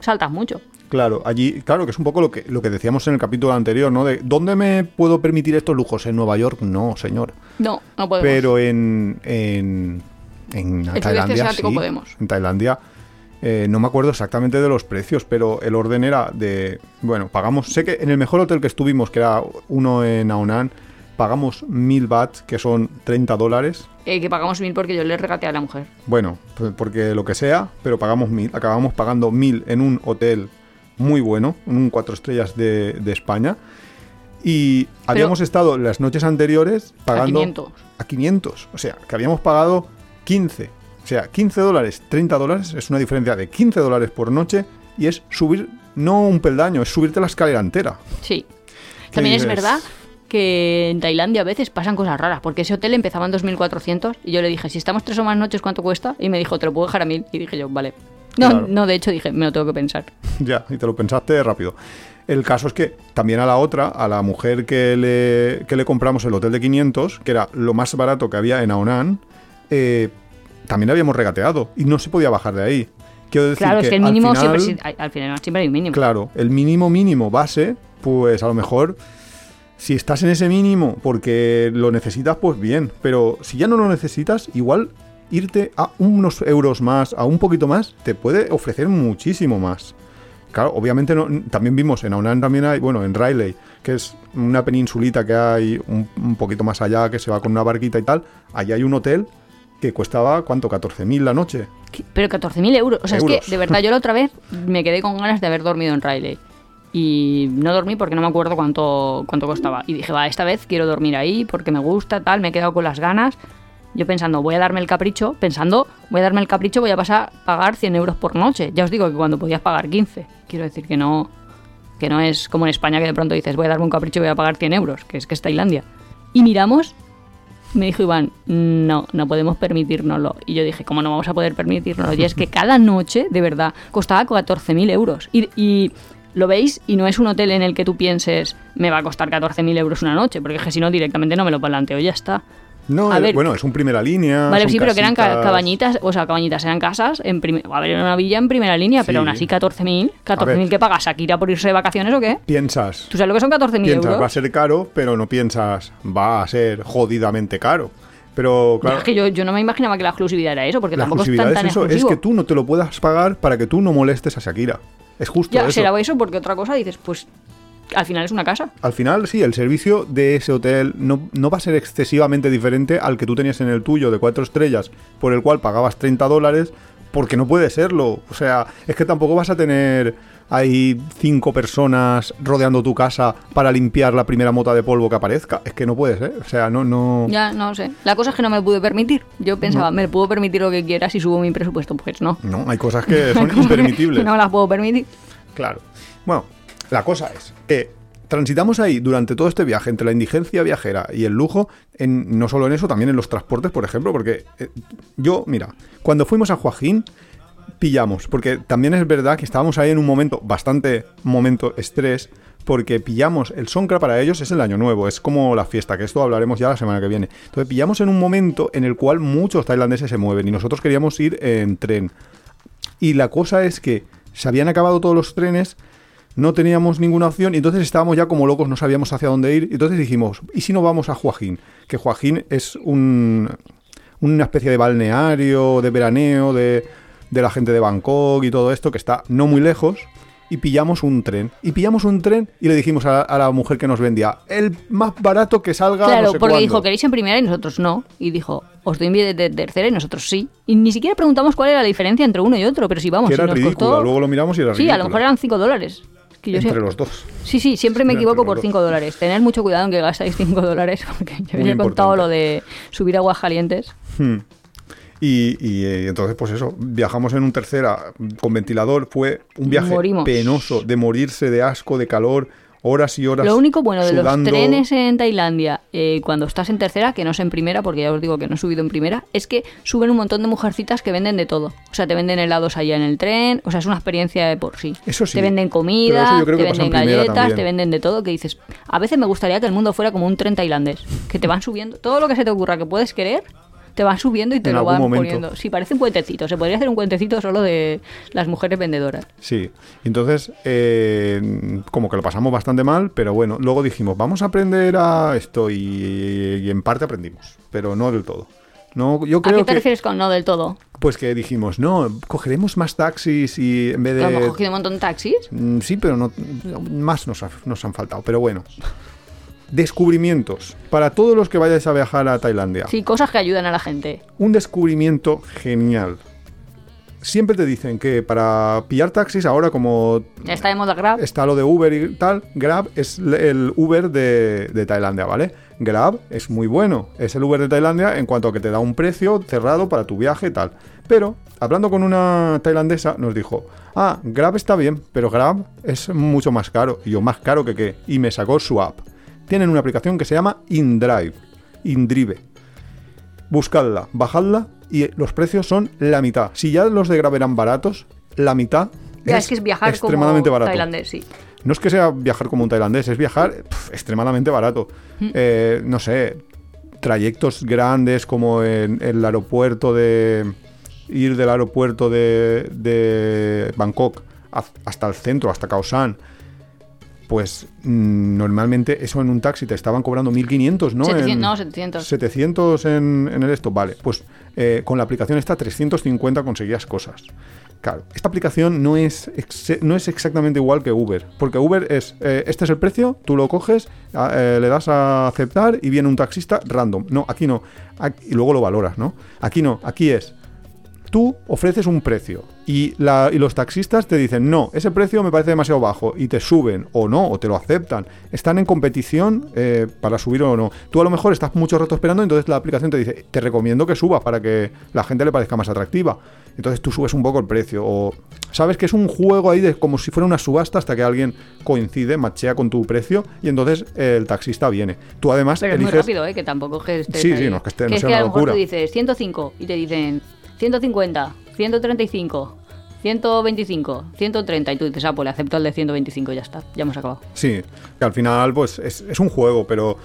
saltas mucho. Claro, allí, claro, que es un poco lo que, lo que decíamos en el capítulo anterior, ¿no? De ¿dónde me puedo permitir estos lujos? ¿En Nueva York? No, señor. No, no podemos. Pero en, en, en Tailandia sí. podemos. En Tailandia eh, no me acuerdo exactamente de los precios, pero el orden era de... Bueno, pagamos... Sé que en el mejor hotel que estuvimos, que era uno en Aunan, pagamos mil bahts, que son 30 dólares. Eh, que pagamos mil porque yo le regateé a la mujer. Bueno, porque lo que sea, pero pagamos mil. Acabamos pagando mil en un hotel muy bueno, en un cuatro estrellas de, de España. Y habíamos estado las noches anteriores pagando... 500. a 500. O sea, que habíamos pagado 15. O sea, 15 dólares, 30 dólares es una diferencia de 15 dólares por noche y es subir, no un peldaño, es subirte la escalera entera. Sí. También es verdad que en Tailandia a veces pasan cosas raras, porque ese hotel empezaba en 2.400 y yo le dije, si estamos tres o más noches, ¿cuánto cuesta? Y me dijo, te lo puedo dejar a mil. Y dije yo, vale. No, Claro. no, de hecho dije, me lo tengo que pensar. ya, y te lo pensaste rápido. El caso es que también a la otra, a la mujer que le, que le compramos el hotel de 500, que era lo más barato que había en Aunan, eh, también habíamos regateado y no se podía bajar de ahí. Quiero decir Claro, que es que el al mínimo final- siempre, al final siempre hay un mínimo. Claro, el mínimo mínimo base, pues a lo mejor si estás en ese mínimo porque lo necesitas, pues bien. Pero si ya no lo necesitas, igual irte a unos euros más, a un poquito más, te puede ofrecer muchísimo más. Claro, obviamente no- también vimos en Aunan también hay, bueno, en Riley, que es una peninsulita que hay un, un poquito más allá, que se va con una barquita y tal. Allí hay un hotel que costaba, ¿cuánto? 14.000 la noche. Pero 14.000 euros. O sea, es Euros. que de verdad yo la otra vez me quedé con ganas de haber dormido en Riley. Y no dormí porque no me acuerdo cuánto, cuánto costaba. Y dije, va, esta vez quiero dormir ahí porque me gusta, tal, me he quedado con las ganas. Yo pensando, voy a darme el capricho, pensando, voy a darme el capricho, voy a pasar a pagar 100 euros por noche. Ya os digo que cuando podías pagar 15. Quiero decir que no, que no es como en España que de pronto dices, voy a darme un capricho y voy a pagar 100 euros, que es que es Tailandia. Y miramos, me dijo Iván, no, no podemos permitírnoslo. Y yo dije, ¿cómo no vamos a poder permitírnoslo? Y es que cada noche, de verdad, costaba 14.000 euros. Y, y lo veis, y no es un hotel en el que tú pienses, me va a costar 14.000 euros una noche, porque es que si no, directamente no me lo planteo, ya está. No, A eh, ver. bueno, es un primera línea. Vale, sí, pero que eran cabañitas, o sea, cabañitas eran casas, en a ver, era una villa en primera línea, pero Sí. aún así 14.000, A 14.000 ver. que paga Shakira por irse de vacaciones o qué? Piensas, ¿Tú sabes lo que son 14.000 piensas, euros? va a ser caro, pero no piensas, va a ser jodidamente caro. Pero claro, Es que yo, yo no me imaginaba que la exclusividad era eso, porque la tampoco es exclusividad tan, tan es eso, es que tú no te lo puedas pagar para que tú no molestes a Shakira. Es justo Ya, eso. será eso porque otra cosa dices, pues al final es una casa. Al final, sí, el servicio de ese hotel no, no va a ser excesivamente diferente al que tú tenías en el tuyo de cuatro estrellas, por el cual pagabas 30 dólares, porque no puede serlo. O sea, es que tampoco vas a tener ahí cinco personas rodeando tu casa para limpiar la primera mota de polvo que aparezca. Es que no puede ser. O sea, no, no. Ya, no sé. La cosa es que no me pude permitir. Yo pensaba, me puedo permitir lo que quiera si subo mi presupuesto. Pues no. No, hay cosas que son impermitibles. No las puedo permitir. Claro. Bueno, la cosa es que transitamos ahí durante todo este viaje entre la indigencia viajera y el lujo, no solo en eso, también en los transportes, por ejemplo, porque eh, yo, mira, cuando fuimos a Joaquín, pillamos, porque también es verdad que estábamos ahí en un momento, bastante momento estrés, porque pillamos, el Sonkra para ellos es el año nuevo, es como la fiesta, que esto hablaremos ya la semana que viene. Entonces pillamos en un momento en el cual muchos tailandeses se mueven y nosotros queríamos ir en tren. Y la cosa es que se habían acabado todos los trenes, no teníamos ninguna opción y entonces estábamos ya como locos, no sabíamos hacia dónde ir. Y entonces dijimos, ¿y si no vamos a Joaquín? Que Joaquín es un, una especie de balneario, de veraneo, de, de la gente de Bangkok y todo esto, que está no muy lejos. Y pillamos un tren. Y pillamos un tren y le dijimos a, a la mujer que nos vendía, el más barato que salga. Claro, no sé porque cuándo". dijo, ¿queréis en primera? Y nosotros no. Y dijo, os doy en de tercera y nosotros sí. Y ni siquiera preguntamos cuál era la diferencia entre uno y otro, pero si vamos, Que si era nos ridícula. costó... Luego lo miramos y era Sí, ridícula. a lo mejor eran 5 dólares. Es que yo Entre sé- los dos. Sí, sí, siempre me Entre equivoco por dos. 5 dólares. Tened mucho cuidado en que gastáis 5 dólares, porque yo Muy había contado lo de subir aguas calientes. Hmm. Y, y, eh, entonces, pues eso, viajamos en un tercera con ventilador. Fue un viaje Morimos. penoso, de morirse de asco, de calor, horas y horas. Lo único bueno de los trenes en Tailandia, eh, cuando estás en tercera, que no es en primera, porque ya os digo que no he subido en primera, es que suben un montón de mujercitas que venden de todo. O sea, te venden helados allá en el tren, o sea, es una experiencia de por sí. Eso sí, Te venden comida, te venden galletas, también. te venden de todo, que dices, a veces me gustaría que el mundo fuera como un tren tailandés, que te van subiendo, todo lo que se te ocurra que puedes querer, te van subiendo y te En lo van momento. poniendo. Sí, parece un cuentecito, se podría hacer un cuentecito solo de las mujeres vendedoras. Sí, entonces eh, como que lo pasamos bastante mal, pero bueno, luego dijimos, vamos a aprender a esto y, y en parte aprendimos, pero no del todo. No, yo ¿A creo qué te que refieres con no del todo? pues que dijimos, no, cogeremos más taxis y en vez ¿Que hemos de cogido un montón de taxis? Mm, Sí, pero no, más nos, ha- nos han faltado. Pero bueno. Descubrimientos. Para todos los que vayáis a viajar a Tailandia. Sí, cosas que ayudan a la gente. Un descubrimiento genial. Siempre te dicen que para pillar taxis, ahora como Está de moda Grab. está lo de Uber y tal, Grab es el Uber de, de Tailandia, ¿vale? Grab es muy bueno, es el Uber de Tailandia en cuanto a que te da un precio cerrado para tu viaje y tal. Pero, hablando con una tailandesa, nos dijo, ah, Grab está bien, pero Grab es mucho más caro. Y yo, más caro que qué. Y me sacó su app. Tienen una aplicación que se llama InDrive. InDrive. Buscadla, bajadla y los precios son la mitad. Si ya los de Grab eran baratos, la mitad Ya, es que es viajar extremadamente como barato. tailandés, sí. No es que sea viajar como un tailandés, es viajar extremadamente barato. Eh, no sé, trayectos grandes como en, el aeropuerto de, ir del aeropuerto de, de Bangkok hasta el centro, hasta Khao San, pues mm, normalmente eso en un taxi te estaban cobrando 1.500, ¿no? 700, En- no, 700. 700 en, en el esto, vale. Pues eh, con la aplicación esta 350 conseguías cosas. Claro, esta aplicación no es, no es exactamente igual que Uber, porque Uber es, eh, este es el precio, tú lo coges, a- eh, le das a aceptar y viene un taxista random. No, aquí no. Aquí- y luego lo valoras, ¿no? Aquí no, aquí es, tú ofreces un precio y, la- y los taxistas te dicen, no, ese precio me parece demasiado bajo y te suben o no, o te lo aceptan. Están en competición eh, para subir o no. Tú a lo mejor estás mucho rato esperando, entonces la aplicación te dice, te recomiendo que subas para que la gente le parezca más atractiva. Entonces tú subes un poco el precio o sabes que es un juego ahí de como si fuera una subasta hasta que alguien coincide, machea con tu precio y entonces eh, el taxista viene. Tú además Pero es muy eliges... rápido, ¿eh? Que tampoco es que estés Sí, sí, no que esté- no es sea que a una lo mejor locura. tú dices 105 y te dicen 150, 135, 125, 130 y tú dices, ah, pues le acepto el de 125 y ya está, ya hemos acabado. Sí, que al final pues es, es un juego, pero,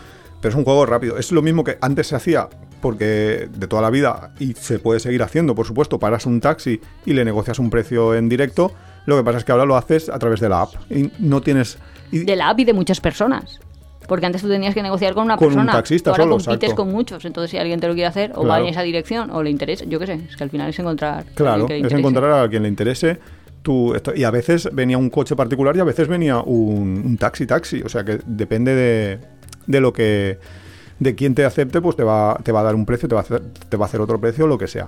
pero es un juego rápido. Es lo mismo que antes se hacía porque de toda la vida y se puede seguir haciendo, por supuesto, paras un taxi y le negocias un precio en directo. Lo que pasa es que ahora lo haces a través de la app y no tienes... y- De la app y de muchas personas. Porque antes tú tenías que negociar con una Con un persona. taxista Tú ahora solo, compites exacto. con muchos. Entonces, si alguien te lo quiere hacer, o va en esa dirección, o le interesa, yo qué sé. Es que al final es encontrar. a Claro, alguien que le es encontrar a quien le interese. Tú, esto- y a veces venía un coche particular y a veces venía un, un taxi taxi. O sea que depende de, de lo que. de quién te acepte, pues te va, te va a dar un precio, te va a hacer, te va a hacer otro precio, lo que sea.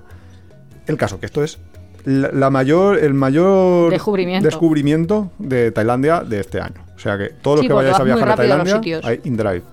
El caso que esto es la, la mayor, el mayor Descubrimiento. descubrimiento de Tailandia de este año. O sea que todos los Sí, que porque vayáis a viajar a Tailandia, hay InDrive.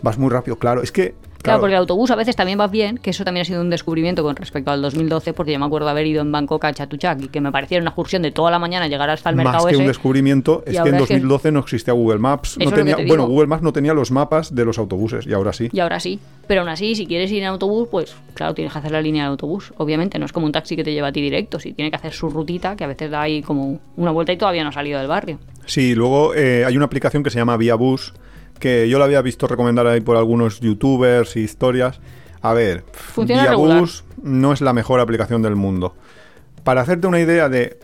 Vas muy rápido, claro. Es que. Claro, porque el autobús a veces también va bien, que eso también ha sido un descubrimiento con respecto al 2012, porque yo me acuerdo haber ido en Bangkok a Chatuchak y que me parecía una excursión de toda la mañana llegar hasta el mercado Más que ese. un descubrimiento, es que en es que- 2012 no existía Google Maps. No tenía, bueno. Google Maps no tenía los mapas de los autobuses y ahora sí. Y ahora sí. Pero aún así, si quieres ir en autobús, pues claro, tienes que hacer la línea de autobús. Obviamente, no es como un taxi que te lleva a ti directo. Si tiene que hacer su rutita, que a veces da ahí como una vuelta y todavía no ha salido del barrio. Sí, luego eh, hay una aplicación que se llama Via Bus, que yo la había visto recomendar ahí por algunos youtubers y historias. A ver, Funciona Via regular. Bus no es la mejor aplicación del mundo. Para hacerte una idea de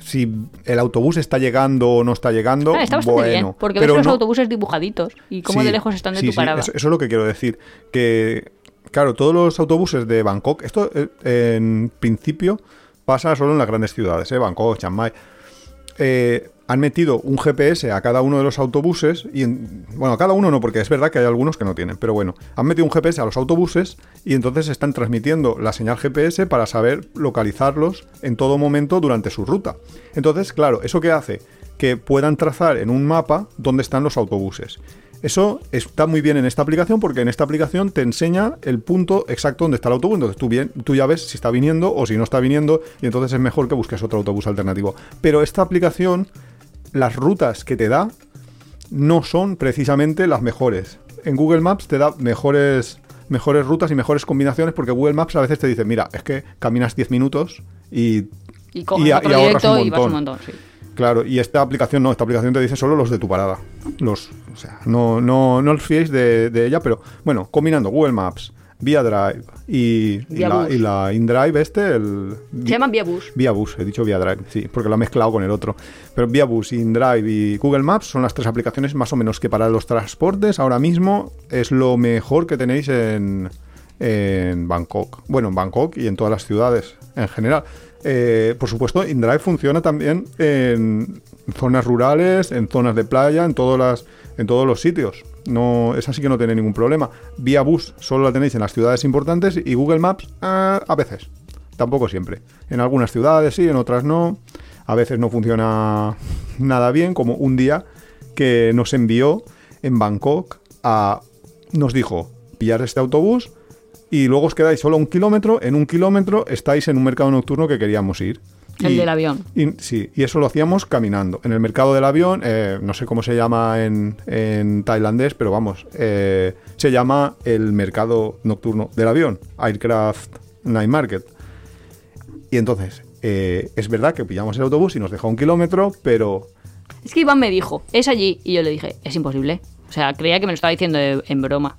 si el autobús está llegando o no está llegando, Ah, está bueno, bien, porque ves los no- autobuses dibujaditos y cómo Sí, de lejos están de sí, tu sí, parada. Eso, eso es lo que quiero decir. Que, claro, todos los autobuses de Bangkok, esto eh, en principio pasa solo en las grandes ciudades, ¿eh? Bangkok, Chiang Mai. Eh, han metido un GPS a cada uno de los autobuses y en- bueno, a cada uno no, porque es verdad que hay algunos que no tienen, pero bueno, han metido un GPS a los autobuses y entonces están transmitiendo la señal GPS para saber localizarlos en todo momento durante su ruta. Entonces, claro, ¿eso qué hace? Que puedan trazar en un mapa dónde están los autobuses. Eso está muy bien en esta aplicación porque en esta aplicación te enseña el punto exacto donde está el autobús. Entonces tú, bien, tú ya ves si está viniendo o si no está viniendo y entonces es mejor que busques otro autobús alternativo. Pero esta aplicación, las rutas que te da no son precisamente las mejores. En Google Maps te da mejores, mejores rutas y mejores combinaciones porque Google Maps a veces te dice, mira, es que caminas 10 minutos y, y coges y a- otro y ahorras un y vas un montón. montón, sí. Claro, y esta aplicación no, esta aplicación te dice solo los de tu parada. Los, o sea, no, no, no os fiéis de, de ella, pero bueno, combinando Google Maps, Via Drive y, y la InDrive este, el... Se llaman Via Bus. Via Bus, he dicho Via Drive, sí, porque lo he mezclado con el otro. Pero Via Bus, InDrive y Google Maps son las tres aplicaciones más o menos que para los transportes ahora mismo es lo mejor que tenéis en, en Bangkok. Bueno, en Bangkok y en todas las ciudades en general. Eh, por supuesto, InDrive funciona también en zonas rurales, en zonas de playa, en todas las, en todos los sitios. No, esa sí que no tiene ningún problema. Vía Bus solo la tenéis en las ciudades importantes y Google Maps ah, a veces. Tampoco siempre. En algunas ciudades sí, en otras no. A veces no funciona nada bien, como un día que nos envió en Bangkok a... Nos dijo, pillar este autobús y luego os quedáis solo un kilómetro. En un kilómetro estáis en un mercado nocturno que queríamos ir. El Y- del avión. y- sí, y eso lo hacíamos caminando. En el mercado del avión, eh, no sé cómo se llama en, en tailandés, pero vamos, eh, se llama el mercado nocturno del avión, Aircraft Night Market. Y entonces, eh, es verdad que pillamos el autobús y nos dejó un kilómetro, pero Es que Iván me dijo, es allí. Y yo le dije, es imposible. O sea, creía que me lo estaba diciendo en broma.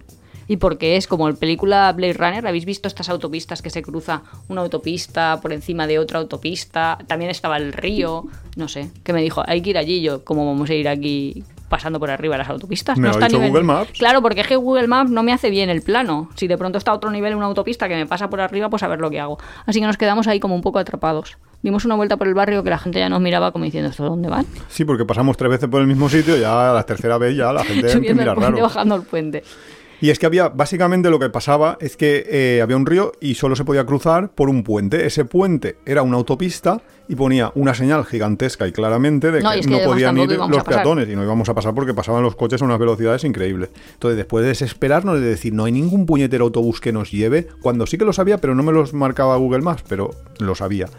Y porque es como el película Blade Runner, ¿habéis visto estas autopistas que se cruza una autopista por encima de otra autopista? También estaba el río, no sé, que me dijo, hay que ir allí, yo, ¿cómo vamos a ir aquí pasando por arriba de las autopistas? Me no lo está dicho nivel- Google Maps. Claro, porque es que Google Maps no me hace bien el plano. Si de pronto está a otro nivel una autopista que me pasa por arriba, pues a ver lo que hago. Así que nos quedamos ahí como un poco atrapados. Dimos una vuelta por el barrio que la gente ya nos miraba como diciendo, ¿esto dónde van? Sí, porque pasamos tres veces por el mismo sitio, ya a la tercera vez ya la gente te mira el puente, raro. bajando el puente. Y es que había, básicamente lo que pasaba es que eh, había un río y solo se podía cruzar por un puente. Ese puente era una autopista y ponía una señal gigantesca y claramente de que No, es que podían ir los peatones y no íbamos a pasar porque pasaban los coches a unas velocidades increíbles. Entonces, después de desesperarnos de decir, no hay ningún puñetero autobús que nos lleve, cuando sí que lo sabía, pero no me los marcaba Google Maps, pero lo sabía.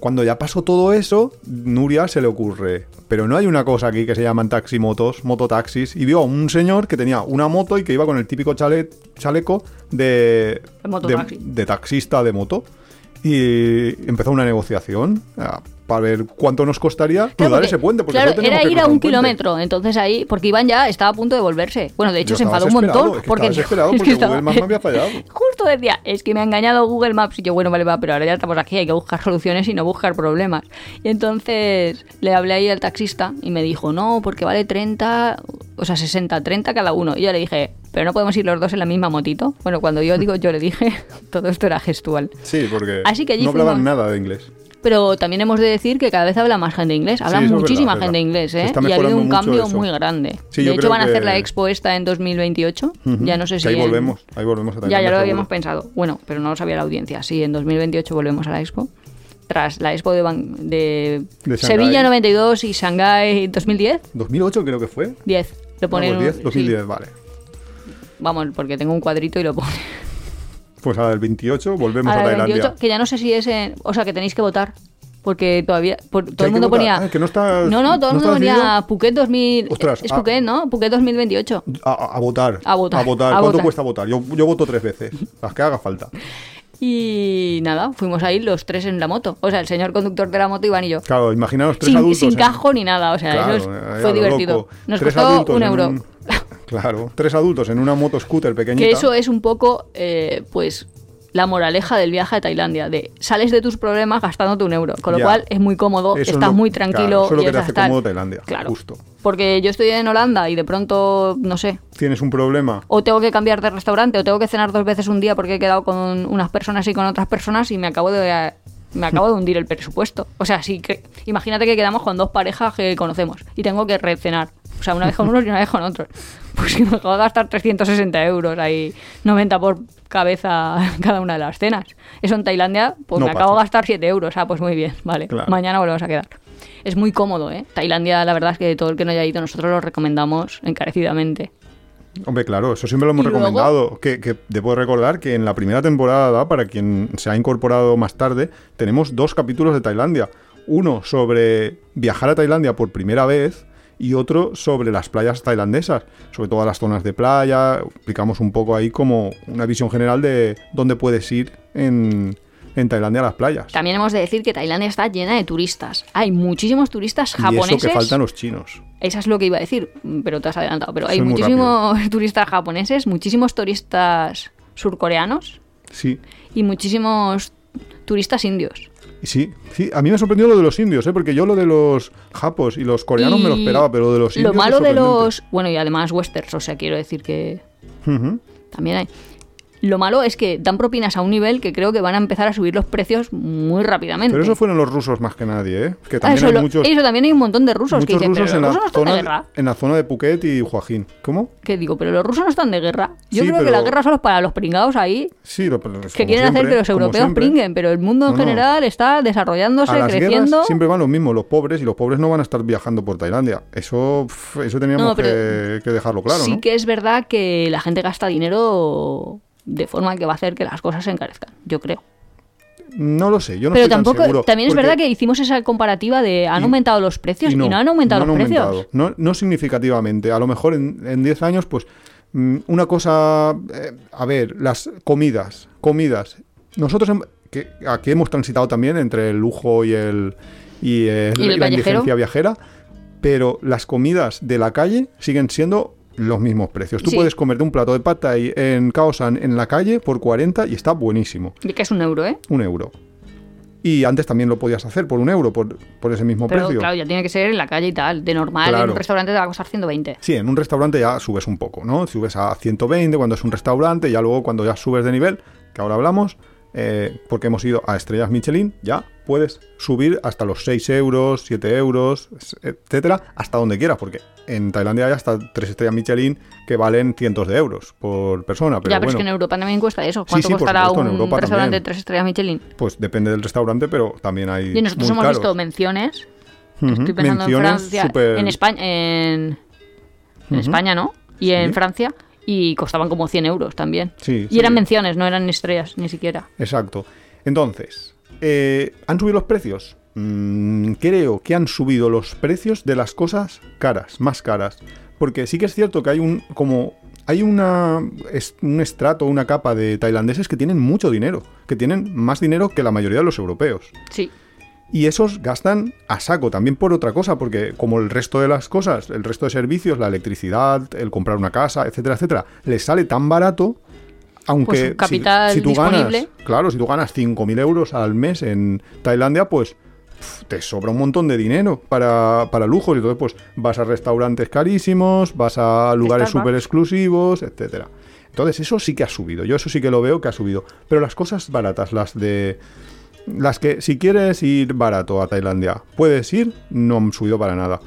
Cuando ya pasó todo eso, Nuria se le ocurre, pero no hay una cosa aquí que se llaman taximotos, mototaxis, y vio a un señor que tenía una moto y que iba con el típico chale- chaleco de, de, de taxista de moto. Y empezó una negociación. Ah, para ver cuánto nos costaría Claro, cruzar porque- ese puente. Porque claro, era ir a un puente. kilómetro. Entonces ahí, porque Iván ya estaba a punto de volverse. Bueno, de hecho Yo se enfadó un montón. es que porque desesperado es que porque Google Maps me había fallado. Justo decía, es que me ha engañado Google Maps. Y yo, bueno, vale, va, pero ahora ya estamos aquí, hay que buscar soluciones y no buscar problemas. Y entonces le hablé ahí al taxista y me dijo, no, porque vale 30, o sea, 60, 30 cada uno. Y yo le dije, pero no podemos ir los dos en la misma motito. Bueno, cuando yo digo yo le dije, todo esto era gestual. Sí, porque Así que allí no hablaban fuimos. nada de inglés. Pero también hemos de decir que cada vez habla más gente inglés. Habla Sí, muchísima verdad, gente inglés, ¿eh? Y ha habido un cambio eso. muy grande. Sí, de hecho, van a hacer que- la expo esta en 2028. Ya no sé Que si. ahí en- volvemos, ahí volvemos a Ya, Tailandia, ya lo habíamos pensado. Bueno, pero no lo sabía la audiencia. Sí, en 2028 volvemos a la expo. Tras la expo de, de, De. Sevilla 92 y Shanghái 2010. 2008 creo que fue. 10. Le Ah, ponen pues un- 10, sí. 2010, vale. Vamos, porque tengo un cuadrito y lo pone. Pues a del 28 volvemos a, A la Tailandia. 28, que ya no sé si es en- O sea, que tenéis que votar. Porque todavía. por- todo el mundo ponía. Ah, que no está- no, no, todo el no mundo está ponía decidido. Phuket 2000. Ostras, es ah. Phuket, ¿no? Phuket 2028. A, a- a votar. A votar, A votar. a ¿Cuánto votar. cuesta votar? Yo, yo voto tres veces. Las que haga falta. Y nada, fuimos ahí los tres en la moto. O sea, el señor conductor de la moto, Iván y yo. Claro, imaginaos tres Sin, adultos. sin cajo ni nada. O sea, Claro, eso es- a fue divertido. loco. Nos Tres costó un euro. Claro, tres adultos en una moto scooter pequeñita. Que eso es un poco, eh, pues, la moraleja del viaje a Tailandia. De sales de tus problemas gastándote un euro. Con lo Ya. cual es muy cómodo, Eso es estás lo- muy claro, tranquilo. eso es lo y que te hace cómodo Tailandia, Claro. justo. Porque yo estoy en Holanda y de pronto, no sé, Tienes un problema. o tengo que cambiar de restaurante o tengo que cenar dos veces un día porque he quedado con unas personas y con otras personas y me acabo de me acabo de hundir el presupuesto. O sea, sí que imagínate que quedamos con dos parejas que conocemos y tengo que recenar. O sea, una vez con unos y una vez con otros. Pues que me acabo de gastar 360 euros ahí, 90 por cabeza cada una de las cenas. Eso en Tailandia, pues No me acabo de gastar 7 euros. Ah, pues muy bien, vale. Claro. Mañana volvemos a quedar. Es muy cómodo, ¿eh? Tailandia, la verdad es que todo el que no haya ido, nosotros lo recomendamos encarecidamente. Hombre, claro, eso siempre lo hemos recomendado. Que, que debo recordar que en la primera temporada, para quien se ha incorporado más tarde, tenemos dos capítulos de Tailandia. Uno sobre viajar a Tailandia por primera vez y otro sobre las playas tailandesas, sobre todas las zonas de playa. Explicamos un poco ahí como una visión general de dónde puedes ir en, en Tailandia a las playas. También hemos de decir que Tailandia está llena de turistas. Hay muchísimos turistas Y japoneses. eso que faltan los chinos. Esa es lo que iba a decir, pero te has adelantado. Pero hay Soy muchísimos turistas japoneses, muchísimos turistas surcoreanos Sí, y muchísimos turistas indios. Sí, sí, a mí me sorprendió lo de los indios, ¿eh? porque yo lo de los japos y los coreanos me lo esperaba, pero lo de los indios. Lo malo de los. Bueno, y además westerns, o sea, quiero decir que también hay. Lo malo es que dan propinas a un nivel que creo que van a empezar a subir los precios muy rápidamente. Pero eso fueron los rusos más que nadie, ¿eh? Que Ah, también eso, hay lo- muchos, eso también hay un montón de rusos que dicen, rusos pero en la, no están de zona, guerra. en la zona de Phuket y Joaquín. ¿Cómo? ¿Qué digo? Pero los rusos no están de guerra. Yo Sí, creo que la guerra solo es para los pringados ahí Sí, lo, pero que quieren hacer que los europeos pringuen, pero el mundo en No, no. general está desarrollándose, A las creciendo. siempre van los mismos, los pobres, y los pobres no van a estar viajando por Tailandia. Eso, eso teníamos que, que dejarlo claro, sí que es verdad que la gente gasta dinero de forma que va a hacer que las cosas se encarezcan, yo creo. No lo sé, yo no pero estoy tan tampoco, seguro, también es verdad que hicimos esa comparativa de han Y- aumentado los precios y no, han aumentado no los han precios. aumentado. No, no significativamente. A lo mejor en en 10 años, pues, mm, una cosa... eh, a ver, las comidas. Comidas. Nosotros que aquí hemos transitado también entre el lujo y el... Y, el- ¿Y el la viajera. Pero las comidas de la calle siguen siendo los mismos precios. Tú Sí. puedes comerte un plato de pad thai en Kaosan en la calle por 40 y está buenísimo. Y que es un euro, ¿eh? Un euro. Y antes también lo podías hacer por un euro, por, por ese mismo Pero precio. claro, ya tiene que ser en la calle y tal. De normal, en un restaurante te va a costar 120. Sí, en un restaurante ya subes un poco, ¿no? Subes a 120 cuando es un restaurante, ya luego cuando ya subes de nivel, que ahora hablamos, eh, porque hemos ido a estrellas Michelin, ya puedes subir hasta los 6 euros, 7 euros, etcétera, hasta donde quieras, porque en Tailandia hay hasta 3 estrellas Michelin que valen cientos de euros por persona. Pero ya, pero es que en Europa también cuesta eso. Sí, ¿Cuánto sí, por costará supuesto, un restaurante de también. tres estrellas Michelin? pues depende del restaurante, pero también hay. Y nosotros muy hemos caros. visto menciones. Estoy pensando menciones en Francia. En España, en, en Ujú. España, ¿no? Y en Sí. Francia. Y costaban como 100 euros también. Sí, y sí. eran menciones, no eran estrellas ni siquiera. Exacto. Entonces, eh, ¿han subido los precios? Mm, creo que han subido los precios de las cosas caras, más caras. Porque sí que es cierto que hay un. como. Hay una, es- un estrato, una capa de tailandeses que tienen mucho dinero, que tienen más dinero que la mayoría de los europeos. Sí. Y esos gastan a saco también por otra cosa, porque como el resto de las cosas, el resto de servicios, la electricidad, el comprar una casa, etcétera, etcétera, les sale tan barato, aunque Pues si- capital si, tú disponible. ganas, claro, si tú ganas 5.000 euros al mes en Tailandia, pues te sobra un montón de dinero para, para lujos y entonces pues vas a restaurantes carísimos, vas a lugares súper exclusivos, etcétera. Entonces eso sí que ha subido, yo eso sí que lo veo que ha subido. Pero las cosas baratas, las de las que si quieres ir barato a Tailandia, puedes ir, no han subido para nada.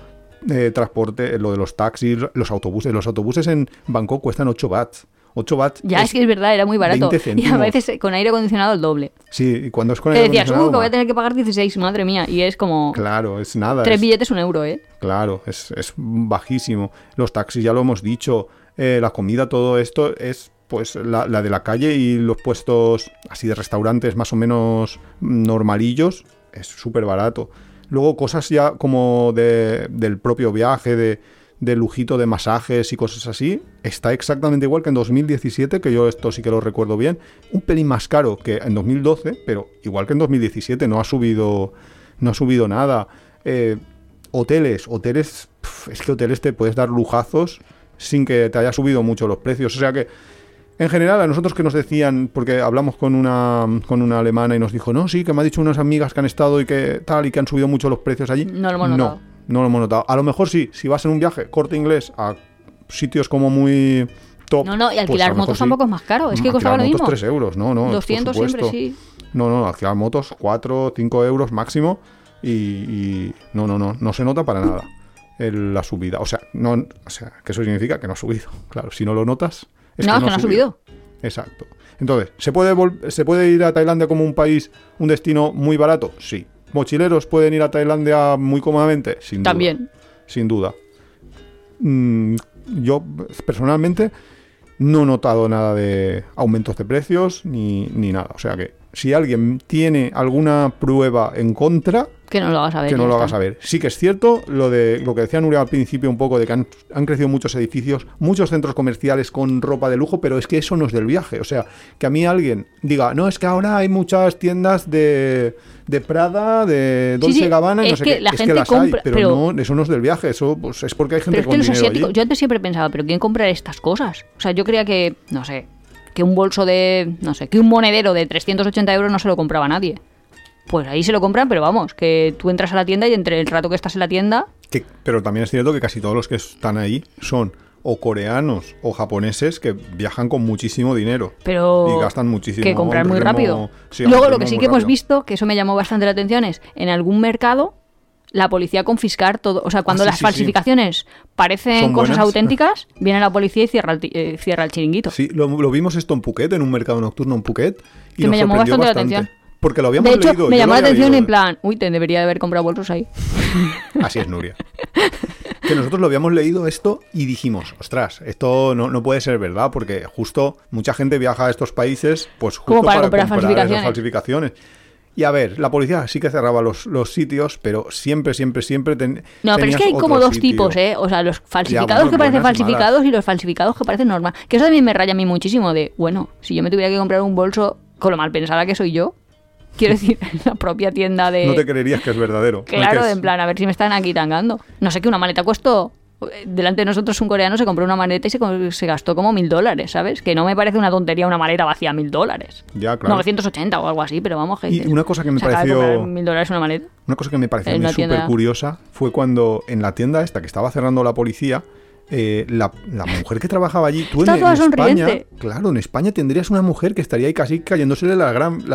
Eh, transporte, lo de los taxis, los autobuses. Los autobuses en Bangkok cuestan 8 bahts. 8 bahts. Ya es, que es verdad, era muy barato. 20 Y a veces eh, con aire acondicionado el doble. Sí, y cuando es con Te aire decías, uh, que acondicionado, voy a tener que pagar 16, madre mía. Y es como Claro, es nada. tres es- billetes, un euro, ¿eh? Claro, es, es bajísimo. Los taxis ya lo hemos dicho. eh, la comida, todo esto es pues la, de la calle y los puestos así de restaurantes más o menos normalillos. Es súper barato. Luego cosas ya como de, del propio viaje, de, de lujito de masajes y cosas así. Está exactamente igual que en 2017, que yo esto sí que lo recuerdo bien. Un pelín más caro que en 2012, pero igual que en 2017 no ha subido, no ha subido nada. Eh, hoteles, hoteles, es que hoteles te puedes dar lujazos sin que te haya subido mucho los precios. O sea que, en general, a nosotros que nos decían, porque hablamos con una, con una alemana y nos dijo, no, sí, que me ha dicho unas amigas que han estado y que tal, y que han subido mucho los precios allí. No lo hemos notado. No, no lo hemos notado. A lo mejor sí, si vas en un viaje corte inglés a sitios como muy top. No, no, y pues alquilar mejor motos sí. tampoco es más caro. Es que costaba lo mismo. 3 euros, no, no. por 200 siempre, sí. No, no, alquilar motos 4, 5 euros máximo y, y no, no, no, no se nota para nada la subida. O sea, no, o sea, que eso significa que no ha subido. Claro, si no lo notas, es no, que es que no ha subido. Exacto. Entonces, ¿se puede, ¿se puede ir a Tailandia como un país, un destino muy barato? Sí. ¿Mochileros pueden ir a Tailandia muy cómodamente? Sin duda. También. Sin duda. Mm, yo, personalmente, no he notado nada de aumentos de precios ni, ni nada. O sea que, si alguien tiene alguna prueba en contra, Que no lo hagas a ver. que no lo hagas saber. Sí que es cierto lo de lo que decía Nuria al principio un poco de que han, han crecido muchos edificios, muchos centros comerciales con ropa de lujo, pero es que eso no es del viaje. O sea, que a mí alguien diga, no, es que ahora hay muchas tiendas de, de Prada, de Dolce sí, Gabbana, y no sé que qué. la es gente que las compra- hay, pero, pero- no, eso no es del viaje, eso pues, es porque hay gente Pero es que los asiáticos, allí. yo antes siempre pensaba, pero ¿quién compra estas cosas? O sea, yo creía que, no sé, que un bolso de, no sé, que un monedero de 380 euros no se lo compraba nadie. Pues ahí se lo compran, pero vamos, que tú entras a la tienda y entre el rato que estás en la tienda, Que- pero también es cierto que casi todos los que están ahí son o coreanos o japoneses que viajan con muchísimo dinero. pero Y gastan muchísimo. que comprar muy rápido. sí, Luego lo que sí que hemos visto, que eso me llamó bastante la atención, es en algún mercado la policía confiscar todo, o sea, cuando Ah, sí, las sí, falsificaciones parecen cosas buenas. auténticas, viene la policía y cierra el, eh, cierra el chiringuito. Sí, lo, lo vimos esto en Phuket, en un mercado nocturno en Phuket. Y Que nos me llamó sorprendió bastante la atención. Porque lo habíamos de hecho, leído. me llamó la atención leído. en plan, uy, te debería de haber comprado bolsos ahí. Así es, Nuria. que nosotros lo habíamos leído esto y dijimos, ostras, esto no, no puede ser verdad, porque justo mucha gente viaja a estos países, pues justo Como para comprar esas falsificaciones. falsificaciones. Y a ver, la policía sí que cerraba los, los sitios, pero siempre, siempre, siempre ten- No, pero es que hay como dos sitio. tipos, ¿eh? O sea, los falsificados bueno, que parecen y falsificados y los falsificados que parecen normal. Que eso también me raya a mí muchísimo de, bueno, si yo me tuviera que comprar un bolso con lo mal pensada que soy yo, quiero decir, en la propia tienda de... No te creerías que es verdadero. Claro, es- en plan, a ver si me están aquí tangando. No sé, que una maleta cuesta delante de nosotros un coreano se compró una maleta y se, se gastó como mil dólares, ¿sabes? Que no me parece una tontería una maleta vacía mil dólares. Ya, claro. 980 o algo así, pero vamos, que Y una cosa que me ¿se acaba de pareció- mil dólares una maleta. Una cosa que me pareció tienda- súper curiosa fue cuando en la tienda esta que estaba cerrando la policía, eh, la, la mujer que trabajaba allí, tú en, España, sonriente. claro, en España tendrías una mujer que estaría ahí casi cayéndosele las,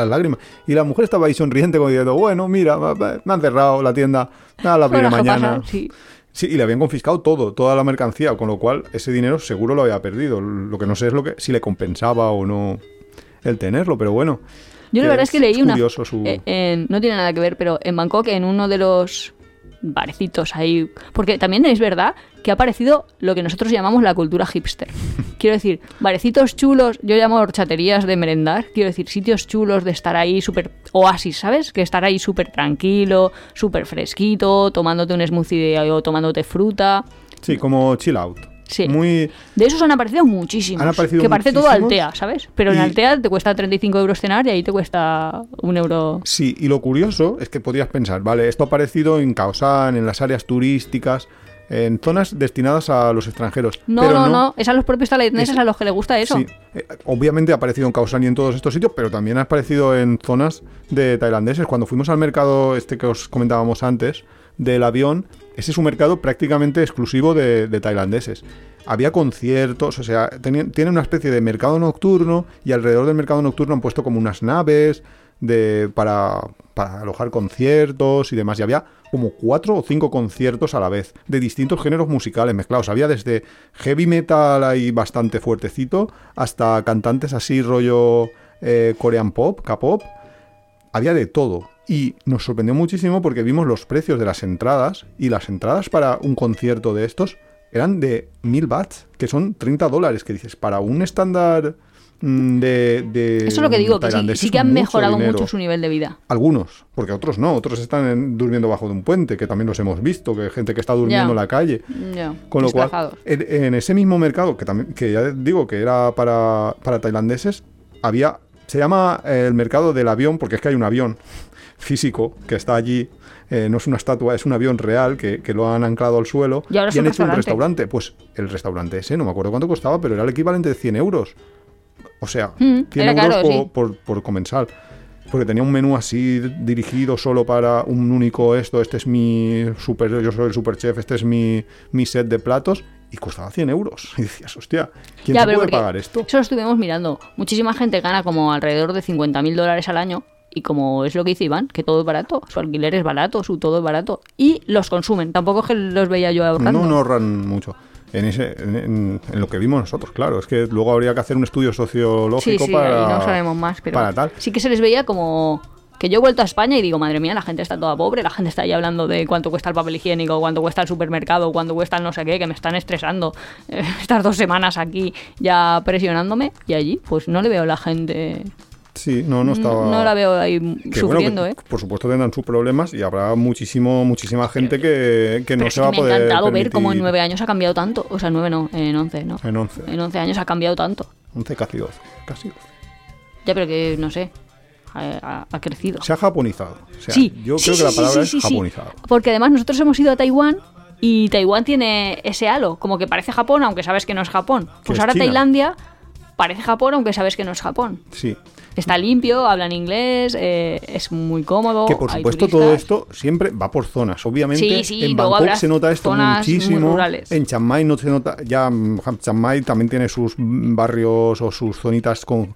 lágrimas. Y la mujer estaba ahí sonriente como diciendo, bueno, mira, me han cerrado la tienda, nada, la primera ¿qué mañana. pasa? Sí. Sí, y le habían confiscado todo, toda la mercancía, con lo cual ese dinero seguro lo había perdido. Lo que no sé es lo que si le compensaba o no el tenerlo, pero bueno. Yo la verdad es que leí una... su- en- no tiene nada que ver, pero en Bangkok, en uno de los barecitos ahí... Porque también es verdad que ha aparecido lo que nosotros llamamos la cultura hipster. Quiero decir, barecitos chulos, yo llamo horchaterías de merendar, quiero decir, sitios chulos de estar ahí súper oasis, ¿sabes? Que estar ahí súper tranquilo, súper fresquito, tomándote un smoothie de- o tomándote fruta. Sí, como chill out. Sí. Muy... De esos han aparecido muchísimos. Han aparecido que parece todo. Altea, ¿sabes? Pero en Altea te cuesta 35 euros cenar y ahí te cuesta un euro. Sí, y lo curioso es que podrías pensar, vale, esto ha aparecido en Kaosan, en las áreas turísticas, en zonas destinadas a los extranjeros. No, pero no, no, Es a los propios tailandeses Es- a los que les gusta eso. Sí, eh, obviamente ha aparecido en Kaosan y en todos estos sitios, pero también ha aparecido en zonas de tailandeses. Cuando fuimos al mercado este que os comentábamos antes, del avión, ese es un mercado prácticamente exclusivo de, de tailandeses. Había conciertos, o sea, tenían- tiene una especie de mercado nocturno y alrededor del mercado nocturno han puesto como unas naves de, para, alojar conciertos y demás. Y había como cuatro o cinco conciertos a la vez, de distintos géneros musicales mezclados. Había desde heavy metal ahí bastante fuertecito, hasta cantantes así rollo eh, Korean pop, K-pop. Había de todo. Y nos sorprendió muchísimo porque vimos los precios de las entradas y las entradas para un concierto de estos eran de 1000 bahts, que son 30 dólares, que dices, para un estándar mm, de, de Eso es lo que digo, que sí, sí que han mejorado dinero. mucho su nivel de vida. Algunos, porque otros no, otros están en- durmiendo bajo de un puente, que también los hemos visto, que hay gente que está durmiendo en la calle. Ya, Con lo cual, en, en ese mismo mercado, que también, que ya digo que era para, para tailandeses, había. Se llama el mercado del avión, porque es que hay un avión físico que está allí. eh, no es una estatua, es un avión real que, que lo han anclado al suelo Y han hecho un restaurante. Pues el restaurante ese, no me acuerdo cuánto costaba, pero era el equivalente de 100 euros. O sea, Mm, 100 era euros caro, por, sí. por, por comensal. Porque tenía un menú así dirigido solo para un único esto, este es mi super, yo soy el super chef, este es mi, mi set de platos, y costaba 100 euros. Y decías, hostia, ¿quién Ya, se puede pagar esto? Eso lo estuvimos mirando. Muchísima gente gana como alrededor de 50.000 dólares al año. Y como es lo que dice Iván, que todo es barato, su alquiler es barato, su todo es barato. Y los consumen. Tampoco es que los veía yo ahorrando. No, no ahorran mucho. En, ese, en, lo que vimos nosotros, claro. Es que luego habría que hacer un estudio Sí, sociológico sí, para. ahí no sabemos más, pero para tal. sí que se les veía como que yo he vuelto a España y digo, madre mía, la gente está toda pobre, la gente está ahí hablando de cuánto cuesta el papel higiénico, cuánto cuesta el supermercado, cuánto cuesta el no sé qué, que me están estresando eh, estas dos semanas aquí ya presionándome y allí pues no le veo a la gente, Sí, no, no estaba. no la veo ahí que, sufriendo, bueno, que, ¿eh? Por supuesto tendrán sus problemas y habrá muchísimo, muchísima gente que, que no se va a me ha poder. encantado ver cómo en nueve años ha cambiado tanto, o sea, nueve no, en once, ¿no? En 11. En once años ha cambiado tanto. 11, casi 12. Casi 12. Ya, pero que no sé, ha, crecido. Se ha japonizado. O sea, sí, yo sí, creo sí, que la palabra sí, es japonizado. Porque además nosotros hemos ido a Taiwán y Taiwán tiene ese halo, como que parece Japón aunque sabes que no es Japón. Pues es ahora China. Tailandia parece Japón aunque sabes que no es Japón. Sí. Está limpio, hablan inglés, eh, es muy cómodo. Que por supuesto turistas. todo esto siempre va por zonas. Obviamente Sí, sí, en Bangkok se nota esto muchísimo. En Chiang Mai no se nota. Ya mm, Chiang Mai también tiene sus barrios o sus zonitas con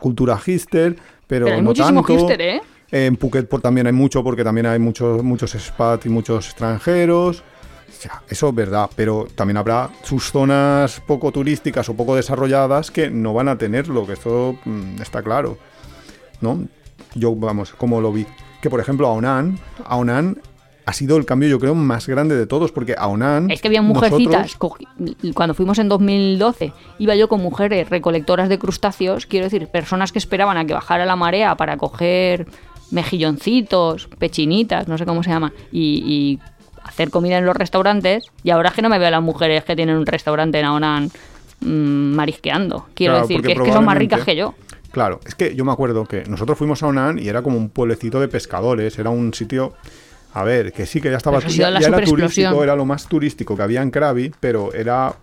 cultura hipster, pero, Pero hay no muchísimo tanto. hipster, ¿eh? En Phuket por, también hay mucho porque también hay muchos muchos expats y muchos extranjeros. Sea, eso es verdad, pero también habrá sus zonas poco turísticas o poco desarrolladas que no van a tenerlo, que eso mm, está claro. ¿No? Yo, vamos, como lo vi. Que por ejemplo, Aonan, Aonan ha sido el cambio, yo creo, más grande de todos, porque Aonan. Es que había mujercitas. nosotros- cogi- Cuando fuimos en 2012, iba yo con mujeres recolectoras de crustáceos, quiero decir, personas que esperaban a que bajara la marea para coger mejilloncitos, pechinitas, no sé cómo se llama, y, y hacer comida en los restaurantes. Y ahora es que no me veo a las mujeres que tienen un restaurante en Aonan mm, marisqueando. Quiero Claro, decir, que es que son más ricas que yo. Claro, es que yo me acuerdo que nosotros fuimos a Onan y era como un pueblecito de pescadores, era un sitio A ver, que sí, que ya estaba ya, ya era turístico, era lo más turístico que había en Krabi, pero era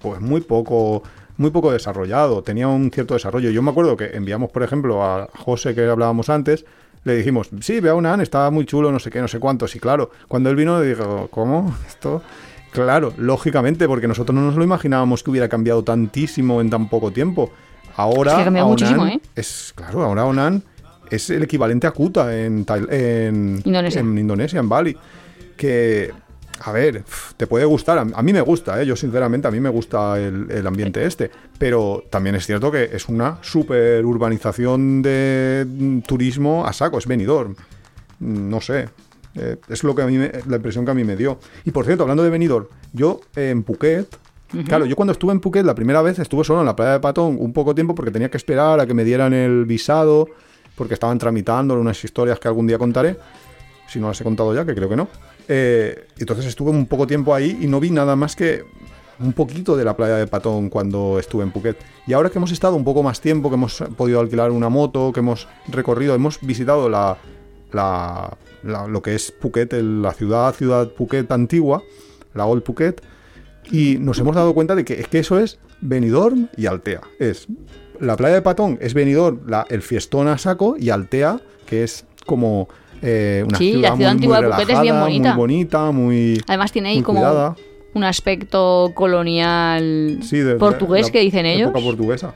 pues muy poco muy poco desarrollado, tenía un cierto desarrollo. Yo me acuerdo que enviamos, por ejemplo, a José que hablábamos antes, le dijimos, sí, ve a Unan, estaba muy chulo, no sé qué, no sé cuántos. Y claro, cuando él vino, le digo, ¿cómo? Esto. Claro, lógicamente, porque nosotros no nos lo imaginábamos que hubiera cambiado tantísimo en tan poco tiempo. Ahora, Es que ha cambiado a muchísimo, ¿eh? Es, claro, ahora Onan es el equivalente a Kuta en, en Indonesia. en Indonesia, en Bali. Que, a ver, te puede gustar. A, mí me gusta, ¿eh? yo sinceramente, a mí me gusta el, el ambiente este. Pero también es cierto que es una super urbanización de mm, turismo a saco, es Benidorm. Mm, No sé. eh, es lo que a mí me- la impresión que a mí me dio. Y por cierto, hablando de Benidorm, yo eh, en Phuket, claro, yo cuando estuve en Phuket la primera vez estuve solo en la playa de Patón un poco tiempo porque tenía que esperar a que me dieran el visado, porque estaban tramitando unas historias que algún día contaré si no las he contado ya, que creo que no. Eh, entonces estuve un poco tiempo ahí y no vi nada más que un poquito de la playa de Patón cuando estuve en Phuket. Y ahora que hemos estado un poco más tiempo, que hemos podido alquilar una moto, que hemos recorrido, hemos visitado la, la- la- lo que es Phuket, la ciudad, ciudad Phuket antigua, la Old Phuket, y nos hemos dado cuenta de que es que eso es Benidorm y Altea. Es la playa de Patón es Benidorm, el fiestón a saco, y Altea, que es como eh, una Sí, ciudad, la ciudad muy, antigua muy de Phuket es bien bonita. Muy bonita, muy, Además tiene ahí muy como cuidada. un aspecto colonial Sí, de- de portugués que dicen ellos. Época portuguesa.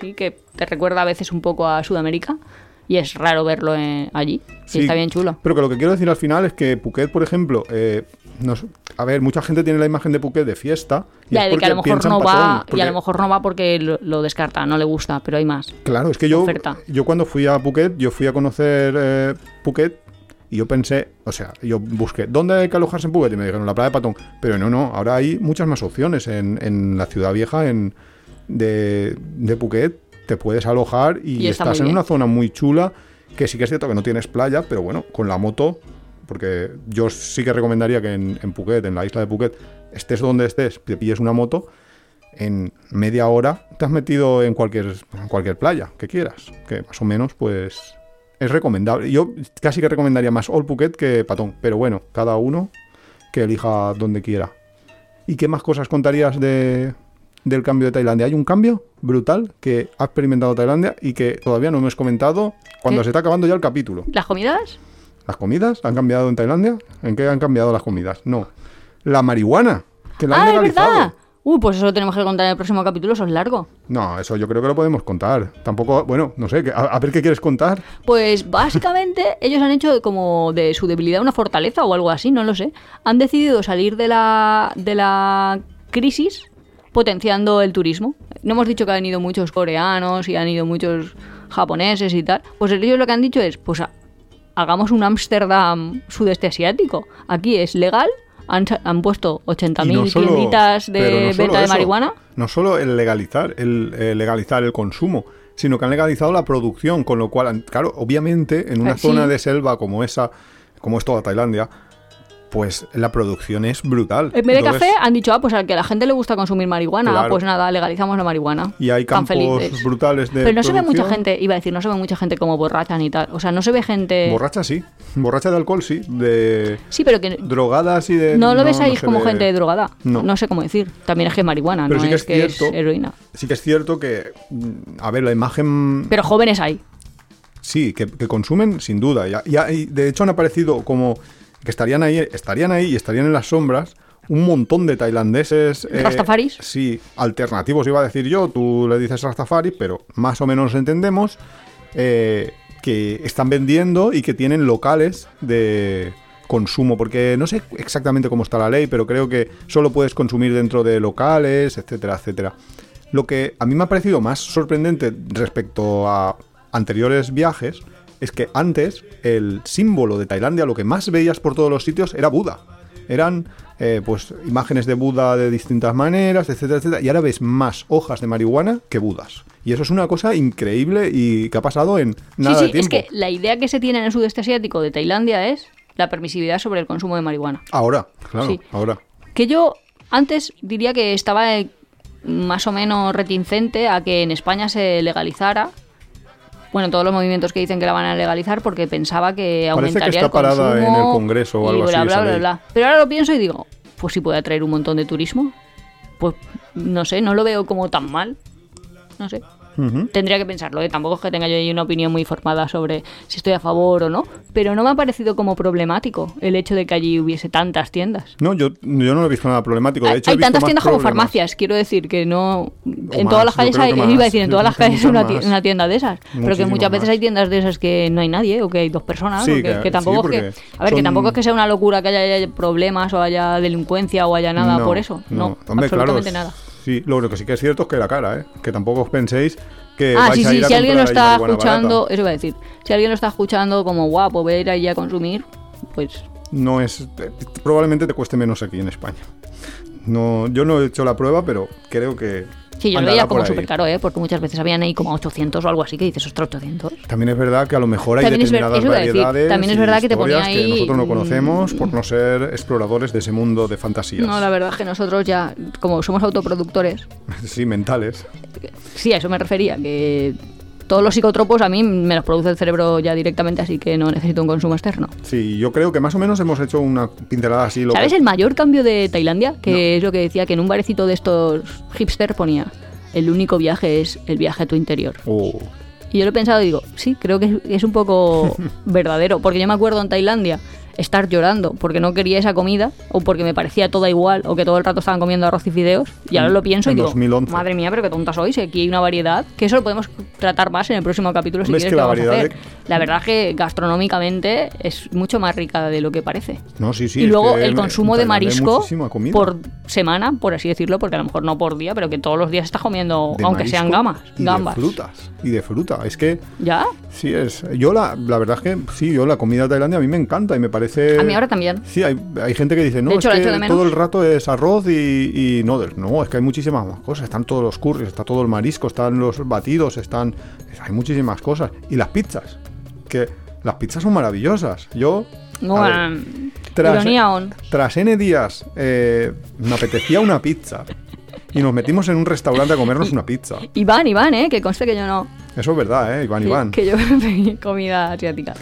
Sí, que te recuerda a veces un poco a Sudamérica. Y es raro verlo allí. Sí, Y está bien chulo. Pero que lo que quiero decir al final es que Phuket, por ejemplo, eh, a ver, mucha gente tiene la imagen de Phuket de fiesta. y Ya, es de que a lo porque mejor no va, Patón, y a porque- lo mejor no va porque lo, lo descarta, no le gusta, pero hay más. Claro, es que yo, oferta. yo cuando fui a Phuket, yo fui a conocer eh, Phuket y yo pensé, o sea, yo busqué, ¿dónde hay que alojarse en Phuket? Y me dijeron, la playa de Patón. Pero no, no, ahora hay muchas más opciones en, en la ciudad vieja en, de, de Phuket. Te puedes alojar y, Y está estás en bien. una zona muy chula, que sí que es cierto que no tienes playa, pero bueno, con la moto, porque yo sí que recomendaría que en, en Phuket, en la isla de Phuket, estés donde estés, te pilles una moto en media hora te has metido en cualquier, en cualquier playa que quieras. Que más o menos, pues, es recomendable. Yo casi que recomendaría más Old Phuket que Patón. Pero bueno, cada uno que elija donde quiera. ¿Y qué más cosas contarías de, del cambio de Tailandia? Hay un cambio brutal que ha experimentado Tailandia y que todavía no hemos comentado cuando ¿Qué? se está acabando ya el capítulo. ¿Las comidas? ¿Las comidas han cambiado en Tailandia? ¿En qué han cambiado las comidas? No. La marihuana, que la han ¡Ah, legalizado. verdad! Uy, pues eso lo tenemos que contar en el próximo capítulo, eso es largo. No, eso yo creo que lo podemos contar. Tampoco, bueno, no sé, a, a ver qué quieres contar. Pues básicamente ellos han hecho como de su debilidad una fortaleza o algo así, no lo sé. Han decidido salir de la, de la crisis potenciando el turismo. No hemos dicho que han ido muchos coreanos y han ido muchos japoneses y tal. Pues ellos lo que han dicho es, pues ha- hagamos un Ámsterdam sudeste asiático. Aquí es legal, han, han puesto Y 80.000 no tienditas de no venta de eso, marihuana. No solo el legalizar, el eh, legalizar el consumo, sino que han legalizado la producción, con lo cual, claro, obviamente en una Eh, sí. zona de selva como esa, como es toda Tailandia, pues la producción es brutal. En vez de Entonces, café han dicho, ah, pues al que a la gente le gusta consumir marihuana, Claro. pues nada, legalizamos la marihuana. Y hay campos felices. brutales de Pero no se ve mucha gente, iba a decir, no se ve mucha gente como borracha ni tal. O sea, no se ve gente... Borracha sí, borracha de alcohol sí, de Sí, pero que drogadas y de... no lo ves ahí como ve- gente drogada. No. No. sé cómo decir. También es que es marihuana, Pero no sí que es es que es cierto. heroína. Sí que es cierto que, mm, a ver, la imagen Pero jóvenes hay. Sí, que, que consumen sin duda. Ya, ya- y de hecho han aparecido como que estarían ahí, estarían ahí y estarían en las sombras un montón de tailandeses. eh, ¿Rastafaris? Sí, alternativos iba a decir yo. Tú le dices Rastafari, pero más o menos entendemos eh, que están vendiendo y que tienen locales de consumo, porque no sé exactamente cómo está la ley, pero creo que solo puedes consumir dentro de locales, etcétera, etcétera. Lo que a mí me ha parecido más sorprendente respecto a anteriores viajes es que antes el símbolo de Tailandia, lo que más veías por todos los sitios, era Buda. Eran eh, pues imágenes de Buda de distintas maneras, etcétera, etcétera. Y ahora ves más hojas de marihuana que Budas. Y eso es una cosa increíble y que ha pasado en nada sí, de sí, es que la idea que se tiene en el sudeste asiático de Tailandia es la permisividad sobre el consumo de marihuana. Ahora, claro, Sí. ahora. Que yo antes diría que estaba eh, más o menos reticente a que en España se legalizara bueno, todos los movimientos que dicen que la van a legalizar porque pensaba que Parece que aumentaría está el parada consumo en el Congreso o y algo bla, así, bla, bla, bla. Pero ahora lo pienso y digo, pues sí puede atraer un montón de turismo. Pues no sé, no lo veo como tan mal. No sé. Tendría que pensarlo, ¿eh? tampoco es que tenga yo ahí una opinión muy formada sobre si estoy a favor o no, pero no me ha parecido como problemático el hecho de que allí hubiese tantas tiendas. No, yo, yo no lo he visto nada problemático. De Hay, hecho, hay he visto tantas tiendas como farmacias, quiero decir que no. en más, todas las calles hay, iba a decir, en Yo todas las calles hay una, una tienda de esas, pero que muchas veces más. hay tiendas de esas que no hay nadie o que hay dos personas, Sí, o que, que- que tampoco sí, es que. A ver, que tampoco es que sea una locura que haya, haya problemas o haya delincuencia o haya nada No, por eso. No, Hombre, claro, absolutamente nada. Sí, lo que sí que es cierto es que la cara, ¿eh? Que tampoco os penséis que Ah, vais sí, a sí, ir a si alguien lo está escuchando, barata. eso iba a decir, si alguien lo está escuchando como guapo, voy a ir allí a consumir, pues No es... te- probablemente te cueste menos aquí en España. No, yo no he hecho la prueba, pero creo que... sí, yo lo veía como ahí. súper caro, ¿eh? porque muchas veces habían ahí como 800 o algo así que dices, ostras, 800. También es verdad que a lo mejor hay También es determinadas iba a decir, variedades también es verdad que te ponía historias que ahí, nosotros no mm, conocemos por no ser exploradores de ese mundo de fantasías. No, la verdad es que nosotros ya, como somos autoproductores, Sí, mentales. sí, a eso me refería, que todos los psicotropos a mí me los produce el cerebro ya directamente, así que no necesito un consumo externo. Sí, yo creo que más o menos hemos hecho una pincelada así. Lo ¿Sabes que- el mayor cambio de Tailandia? Que es lo que decía, que en un barecito de estos hipster ponía, el único viaje es el viaje a tu interior. Oh, Y yo lo he pensado y digo, sí, creo que es, es un poco verdadero, porque yo me acuerdo en Tailandia estar llorando porque no quería esa comida o porque me parecía toda igual o que todo el rato estaban comiendo arroz y fideos y ahora lo pienso y en digo, 2011. madre mía, pero qué tonta sois, aquí hay una variedad, que eso lo podemos tratar más en el próximo capítulo si quieres que la vamos a hacer. de- La verdad es que gastronómicamente es mucho más rica de lo que parece. no, sí, sí. y luego el consumo de marisco por semana, por así decirlo, porque a lo mejor no por día, pero que todos los días estás comiendo, De aunque sean gamas, y gambas. De frutas. Y de fruta. Es que ¿Ya? sí es. Yo la, la verdad es que sí, yo la comida tailandia a mí me encanta y me parece. A mí ahora también. Sí, hay, hay gente que dice, no, es hecho, de que todo el rato es arroz y, y noodles. No, es que hay muchísimas más cosas. Están todos los curries, está todo el marisco, están los batidos, están. Hay muchísimas cosas. Y las pizzas. Que las pizzas son maravillosas. Yo. a ver, Bueno, tras- on. Tras N días, eh, me apetecía una pizza. Y nos metimos en un restaurante a comernos una pizza. Iván, Iván, ¿eh? Que conste que yo no. Eso es verdad, ¿eh? Iván, que- Iván. Que yo pedí comida asiática.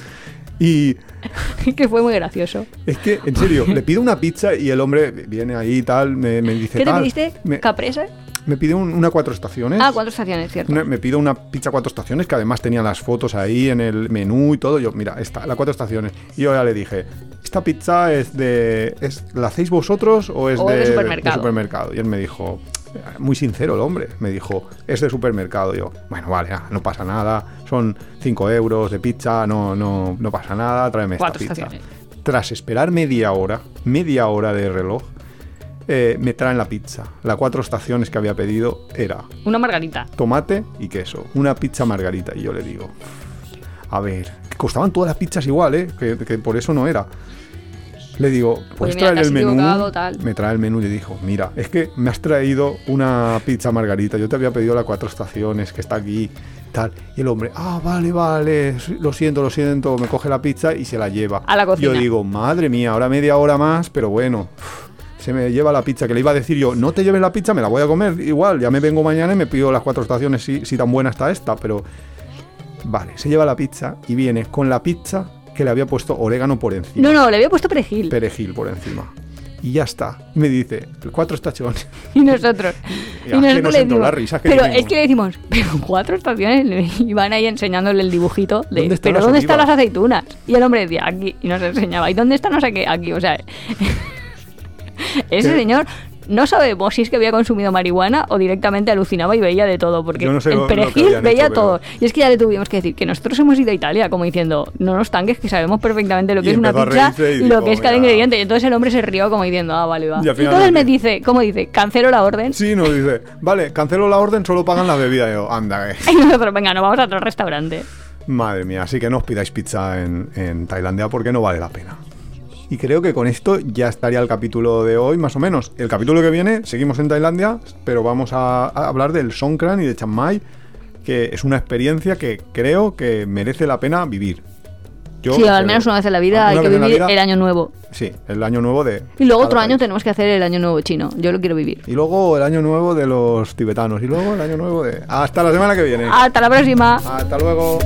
Y que fue muy gracioso. es que, en serio, le pido una pizza y el hombre viene ahí y tal, me, me dice ¿Qué te tal. pediste? Me, ¿Caprese? me pide un- una cuatro estaciones. Ah, cuatro estaciones, cierto. Una- me pido una pizza cuatro estaciones que además tenía las fotos ahí en el menú y todo. Yo, mira, esta, la cuatro estaciones. Y yo ya le dije, ¿esta pizza es de. Es, ¿La hacéis vosotros o es O de, de supermercado. supermercado? Y él me dijo, muy sincero el hombre, me dijo, es de supermercado. Yo, bueno, vale, ah, no pasa nada. Son 5 euros de pizza, no, no, no pasa nada, tráeme esta pizza. estaciones. Tras esperar media hora, media hora de reloj, eh, me traen la pizza. La cuatro estaciones que había pedido era Una margarita. tomate y queso. Una pizza margarita. Y yo le digo, a ver, costaban todas las pizzas igual, ¿eh? Que, que por eso no era. Le digo, ¿puedes mira, te traer has el menú? Me trae el menú y le dijo, mira, es que me has traído una pizza margarita. Yo te había pedido la cuatro estaciones que está aquí, tal. Y el hombre, ah, vale, vale, lo siento, lo siento. Me coge la pizza y se la lleva. A la cocina. Yo digo, madre mía, ahora media hora más, pero bueno. Se me lleva la pizza, que le iba a decir yo, no te lleves la pizza, me la voy a comer igual, ya me vengo mañana y me pido las cuatro estaciones si, si tan buena está esta, pero... Vale, se lleva la pizza y viene con la pizza que le había puesto orégano por encima. No, no, le había puesto perejil. Perejil por encima. Y ya está. Y me dice, cuatro estaciones. Y nosotros. Y Y que nosotros nos le entró decimos, la risa que pero dijimos. es que le decimos, pero cuatro estaciones y van ahí enseñándole el dibujito de, ¿Dónde están pero ¿dónde están las aceitunas? Y el hombre decía, aquí, y nos enseñaba, ¿y dónde está no sé qué? Aquí, o sea, ese ¿Qué? señor no sabemos si es que había consumido marihuana o directamente alucinaba y veía de todo, porque Yo no sé el perejil veía hecho, todo. pero- Y es que ya le tuvimos que decir que nosotros hemos ido a Italia, como diciendo, no nos tanques, que sabemos perfectamente lo que Y es una pizza reírse y y lo que es cada "Mira". ingrediente. Y entonces el hombre se rió como diciendo, ah, vale, va. Y Y, entonces me dice- dice, ¿cómo dice? Cancelo la orden. Sí, nos dice, vale, cancelo la orden, solo pagan la bebida. Y yo, anda, eh. Y nosotros, venga, nos vamos a otro restaurante. Madre mía, así que no os pidáis pizza en, en Tailandia porque no vale la pena. Y creo que con esto ya estaría el capítulo de hoy, más o menos. El capítulo que viene, seguimos en Tailandia, pero vamos a, a hablar del Songkran y de Chiang Mai, que es una experiencia que creo que merece la pena vivir. Yo sí, al menos una vez en la vida hay que vivir vida, el año nuevo. Sí, el año nuevo de. Y luego otro año tenemos que hacer el año nuevo chino. Yo lo quiero vivir. Y luego el año nuevo de los tibetanos. Y luego el año nuevo de. Hasta la semana que viene. Hasta la próxima. Hasta luego.